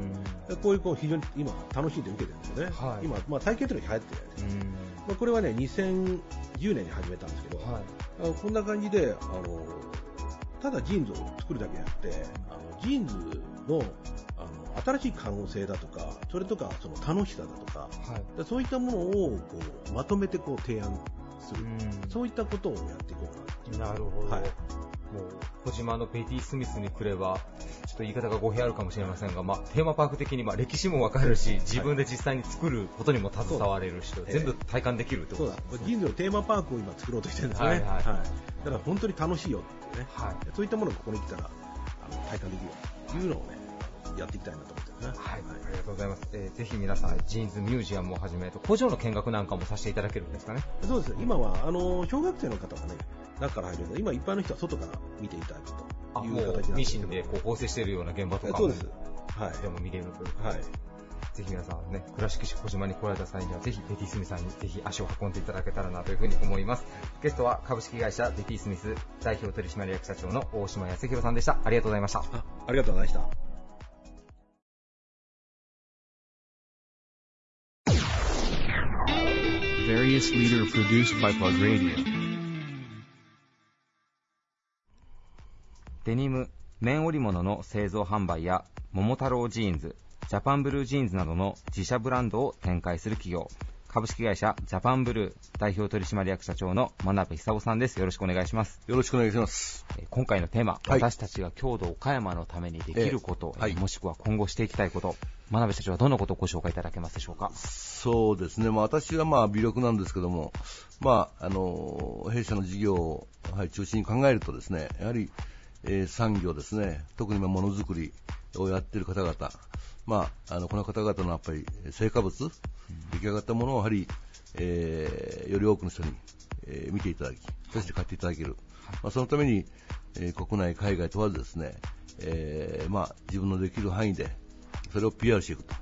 と。うこういうこう非常に今、楽しんで受けてるんですよね。はい。今、まあ、体験というのが流行ってるじゃないです。か。うん。まあこれはね、2010年に始めたんですけど、はい。こんな感じで、あのただジーンズを作るだけじゃなくて、あのジーンズのあの新しい可能性だとか、それとかその楽しさだとか、はい。でそういったものをこうまとめてこう提案する、うん。そういったことをやっていこうかな。なるほど、はい。児島のベティ・スミスに来れば、ちょっと言い方が語弊あるかもしれませんが、まあ、テーマパーク的にまあ歴史もわかるし、自分で実際に作ることにも携われるし、全部体感できるってことだとです、ね。ジーンズのテーマパークを今作ろうとしてるんですよね。はいはい。だから本当に楽しいよっていうね。はい。そういったものがここに来たら、あの体感できるよというのをね、やっていきたいなと思ってますね。はい、ありがとうございます。えーぜひ皆さん、ジーンズミュージアムをはじめと、工場の見学なんかもさせていただけるんですかね？そうです。今は、あの、小学生の方がね、中から入るので、今一般の人は外から見ていただくあ、といもうう形ミシンでこう縫製しているような現場とかもそうです。はい。でも見れるということではい。ぜひ皆さんね、倉敷市小島に来られた際には、ぜひベティスミスさんにぜひ足を運んでいただけたらなというふうに思います。ゲストは株式会社ベティスミス代表取締役社長の大島康弘さんでした。ありがとうございました。あありがとうございました。Various leader produced by Plug Radio. デニム、綿織物の製造販売や、桃太郎ジーンズ、ジャパンブルージーンズなどの自社ブランドを展開する企業、株式会社ジャパンブルー代表取締役社長の眞鍋寿男さんです。よろしくお願いします。よろしくお願いします。えー今回のテーマ、はい私たちが郷土岡山のためにできること、ええはいもしくは今後していきたいこと、眞鍋社長はどんなことをご紹介いただけますでしょうか？そうですね、まあ、私はまあ微力なんですけども、まあ、あの弊社の事業を、はい、中心に考えるとですね、やはり、えー産業ですね、特にまあものづくりをやっている方々、まあ、あのこの方々のやっぱり成果物、出来上がったものをやはり、えーより多くの人に、えー見ていただき、そして買っていただける、まあ、そのために、えー国内、海外問わずですね、えーまあ、自分のできる範囲で、それを PR していくと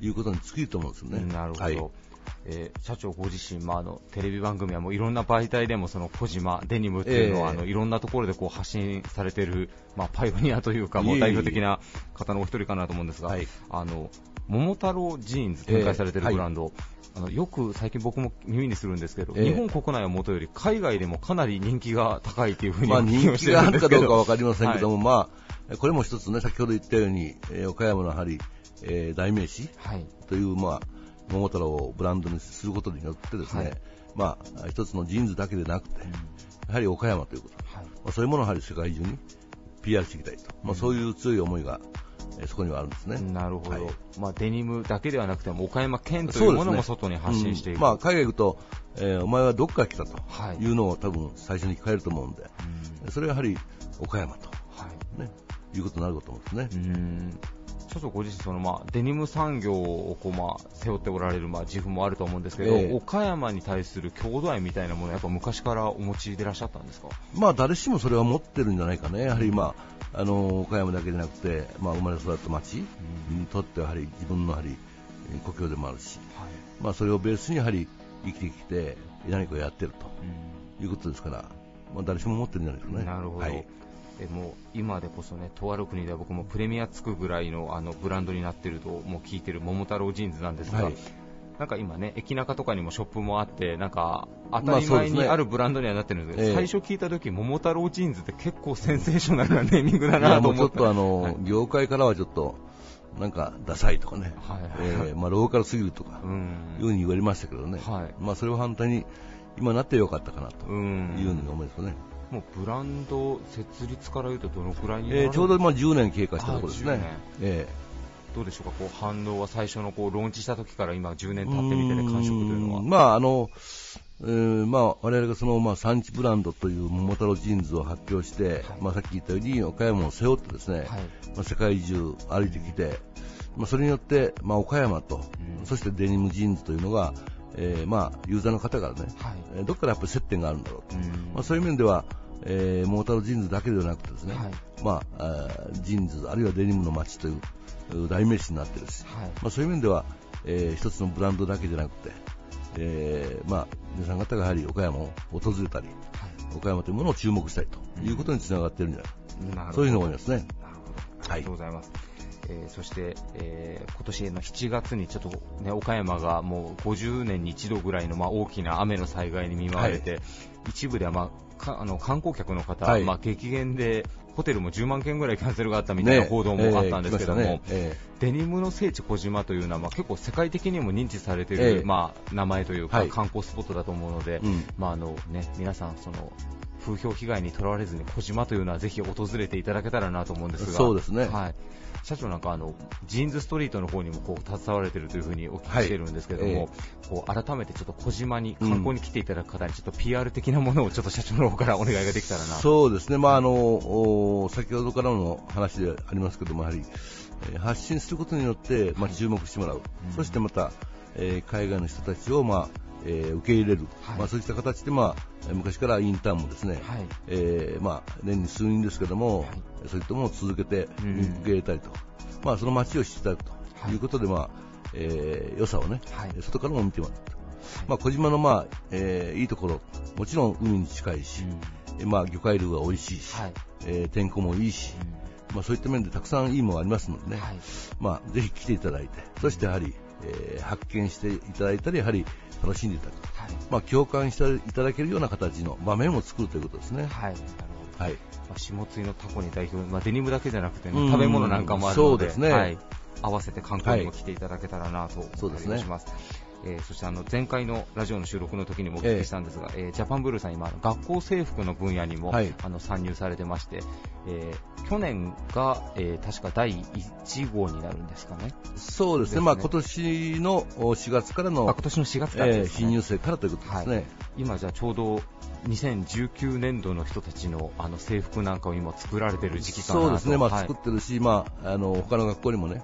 いうことに尽きると思うんですよね。なるほど。はい。えー社長ご自身、まあ、あのテレビ番組はもういろんな媒体でもその小島、デニムっていうのは、ええ。あのいろんなところでこう発信されている、まあ、パイオニアというか、もう代表的な方のお一人かなと思うんですが、はい。あの桃太郎ジーンズ展開されているブランド、あのよく最近僕も耳にするんですけど、ええ。日本国内はもとより海外でもかなり人気が高いというふうにまあ、人気があるかどうかわかりませんけども、はい。まあ、これも一つね、先ほど言ったように、えー岡山のやはり、えー代名詞はい。という、まあ、桃太郎をブランドにすることによってですね、はい。まあ、一つのジーンズだけでなくて、やはり岡山ということ、はい。まあ、そういうものをやはり世界中に PR していきたいと、まあ、そういう強い思いが、えーそこにはあるんですね。なるほど、はい。まあ、デニムだけではなくても岡山県といそうものも外に発信していく、うん。まあ、海外行くと、えーお前はどこから来たとはい。いうのを多分最初に聞かれると思うんで、それはやはり岡山と、はい。ね、いうことになるかと思うんですね。うん社長ご自身その、まあ、デニム産業をこう、まあ、背負っておられる、まあ、自負もあると思うんですけど、ええ。岡山に対する郷土愛みたいなものはやっぱ昔からお持ちでいらっしゃったんですか？まあ、誰しもそれは持ってるんじゃないかね、やはり、まあ、あの岡山だけでなくて、まあ、生まれ育った町にとってはやはり自分のやはりえー故郷でもあるし、はい。まあ、それをベースにやはり生きてきて何かをやってるということですから、まあ、誰しも持ってるんじゃないですかね。なるほど、はいえもう今でこそね、とある国では僕もプレミアつくぐらいのあのブランドになってるともう聞いてる桃太郎ジーンズなんですが、はい。なんか今ね、駅中とかにもショップもあって、なんか当たり前にあるブランドにはなってるんですけど、ええ。最初聞いた時桃太郎ジーンズって結構センセーショナルな ネーミングだなと思っもうちょってとあの、はい業界からはちょっとなんかダサいとかね、はい。はいえーまあ、ローカルすぎるとかうん。いうふうに言われましたけどね、はい。まあ、それは反対に今なってよかったかなとうん。いうふうに思いますね。もうブランド設立から言うとどのくらいにえーちょうどまあ10年経過したところですね。あ10年。えどうでしょうか、こう反応は最初のこうローンチした時から今10年え経ってみてで感触というのは。まああの、えーまあ、我々がその、まあ、産地ブランドという桃太郎ジーンズを発表して、まあ、さっき言ったように岡山を背負ってですね、はい。まあ、世界中歩いてきて、まあ、それによって、まあ、岡山と、うん。そしてデニムジーンズというのが、えーまあ、ユーザーの方からね、はい。えーどっからやっぱり接点があるんだろうと、うん。まあ、そういう面では、えー、桃太郎ジーンズだけではなくてですね、はい。まあ、ジーンズあるいはデニムの街という代名詞になってるし、はい。まあ、そういう面では、えー一つのブランドだけじゃなくて、えーまあ、皆さん方がやはり岡山を訪れたり、岡山というものを注目したいということにつながっているんじゃないか、なるほど。そういうふうに思いますね。なるほど。ありがとうございます。えーそして、えー今年の7月にちょっと、ね、岡山がもう50年に一度ぐらいの、まあ、大きな雨の災害に見舞われて、一部では、まあ、かあの観光客の方、はい。まあ、激減でホテルも10万件ぐらいキャンセルがあったみたいなね。報道もあったんですけども、えーねえデニムの聖地小島というのは、まあ、結構世界的にも認知されている、ええ。まあ、名前というか、はい。観光スポットだと思うので、うん。まああのね、皆さんその風評被害にとらわれずに小島というのはぜひ訪れていただけたらなと思うんですが、そうですね。はい、社長なんかあのジーンズストリートの方にもこう携われているというふうにお聞きしているんですけども、はいこう改めてちょっと小島に観光に来ていただく方にちょっと PR 的なものをちょっと社長の方からお願いができたらな。そうですね、まああのお先ほどからの話でありますけども、やはり、えー発信することによって、まあ、注目してもらう、うん。そしてまた、えー海外の人たちを、まあえー受け入れる、はい。まあ、そういった形で、まあ、えー昔からインターンもですね、はい。えーまあ、年に数人ですけども、はいそういったものを続けてうん受け入れたりと、まあ、その街を知っていただくはい。ということで、まあえー良さをね、はい。外からも見てもらうと。まあ、小島の、まあえーいいところ、もちろん海に近いし、えまあ、魚介類は美味しいし、はい。えー天候もいいし、まあ、そういった面でたくさんいいものがありますのでね、はい。まあ、ぜひ来ていただいて、そしてやはり、えー発見していただいたり、やはり楽しんでいただく、はい。まあ、共感していただけるような形の場面を作るということですね。はいはい、まあ下津井のタコに代表、まあ、デニムだけじゃなくて、ねうん。食べ物なんかもあるのでそうですね。はい、合わせて観光にも来ていただけたらなと思ったりもします。えーそしてあの前回のラジオの収録の時にもお聞きしたんですが、えージャパンブルーさん今学校制服の分野にも、はい。あの参入されてまして、えー去年が、えー確か第1号になるんですかね。そうですね、ですね。まあ、今年のお4月からのあ今年の4月からえー新入生からということですね。はい。今じゃあちょうど2019年度の人たちのあの制服なんかを今作られてる時期かなと。そうですね、まあ、はい。作ってるし、まあ、あの他の学校にもね、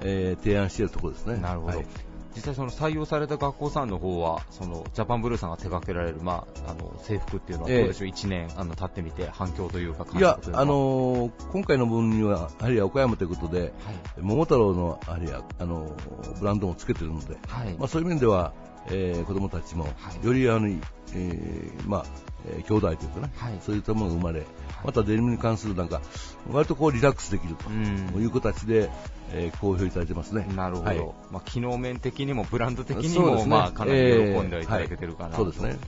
えー提案しているところですね。なるほど、はい実際その採用された学校さんの方はそのジャパンブルーさんが手掛けられる、まあ、あの制服っていうのはどうでしょう、1年あの経ってみて反響というか感いやあのー今回の分には、やはり岡山ということで、はい。桃太郎のやはりあのブランドもつけてるので、はい。まあ、そういう面では、えー子供たちもはい。よりあの、えーまあえー兄弟というかね、はい。そういったものが生まれ、またデニムに関するなんか、割とこうリラックスできるとうん。いう形で、えー好評いただいてますね。なるほど、はい。まあ、機能面的にもブランド的にも、ね。まあ、かなりえー喜んではいただけてるかなと、はい。そうですね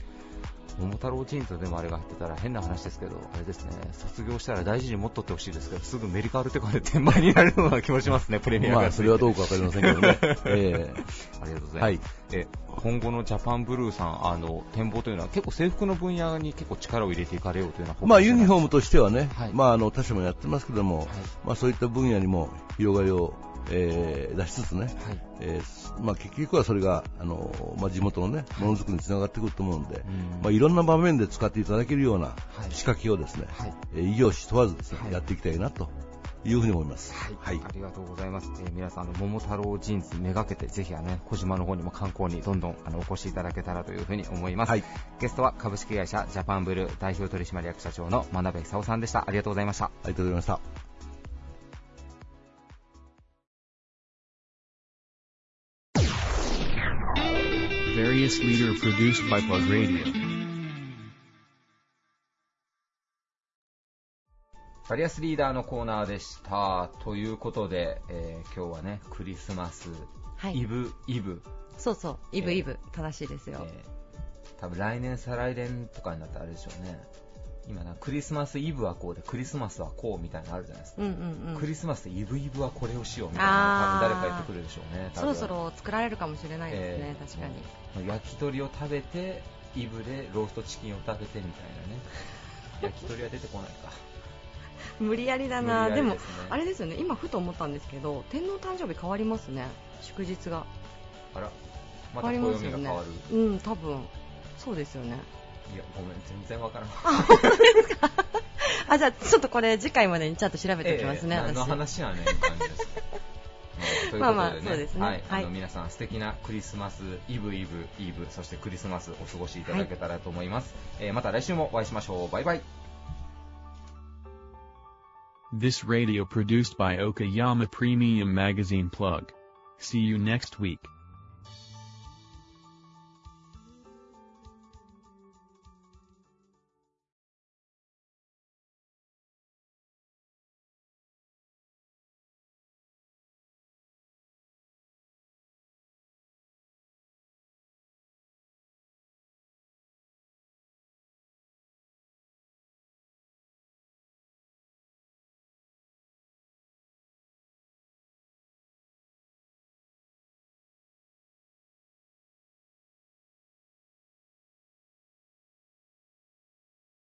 桃太郎ジーンズでもあれが入ってたら変な話ですけど、あれですね、卒業したら大事に持っとってほしいですけど、すぐメリカールとかで転売になるような気もしますね、プレミアがついて。まあ、それはどうかわかりませんけどね。えありがとうございます。はいえ今後のジャパンブルーさん、あの展望というのは結構制服の分野に結構力を入れていかれようというようなーまあ、ユニフォームムとしてはね、はいまあ、あの他社もやってますけども、まあ、そういった分野にも広がりを、えー出しつつね、はいえーまあ、結局はそれがあの、まあ、地元のね、ものづくりにつながってくると思うので、うんまあ、いろんな場面で使っていただけるようなはい仕掛けをですね、はいえー異業種問わずですね、はいやっていきたいなというふうに思います。はい、ありがとうございます。えー皆さん、あの桃太郎ジーンズめがけて、ぜひあの、ね、小島の方にも観光にどんどんあのお越しいただけたらというふうに思います。はいゲストは株式会社ジャパンブルー代表取締役社長の真鍋久夫さんでした。ありがとうございました。ありがとうございました。Various leader produced by Plug Radio. バリアスリーダーのコーナーでした。ということで、えー今日はね、クリスマス、はいイブ、イブ、そうそう、イブえーイブ、正しいですよ。えー多分来年、再来年とかになったらあれでしょうね。今な、クリスマスイブはこうで、クリスマスはこうみたいなのあるじゃないですか。うんうんうん。クリスマスでイブイブはこれをしようみたいな誰か言ってくるでしょうね。そろそろ作られるかもしれないですね、えー確かに。焼き鳥を食べて、イブでローストチキンを食べてみたいなね。焼き鳥は出てこないか。無理やりだな、でも無理やりですねあれですよね、今ふと思ったんですけど、天皇誕生日変わりますね、祝日が。あら、また変わりますよね暦が変わる。。うん、多分そうですよね。いや、ごめん、全然わからん。あ、じゃあちょっとこれ次回までにちゃんと調べておきますね、ええ何の私。話やねん感じです。まあということでね、まあまあそうですねはい、あはいの皆さん素敵なクリスマスイブイブイブそしてクリスマスお過ごしいただけたらと思います。えーまた来週もお会いしましょう。バイバイ。This radio produced by Okayama Premium Magazine Plug. See you next week.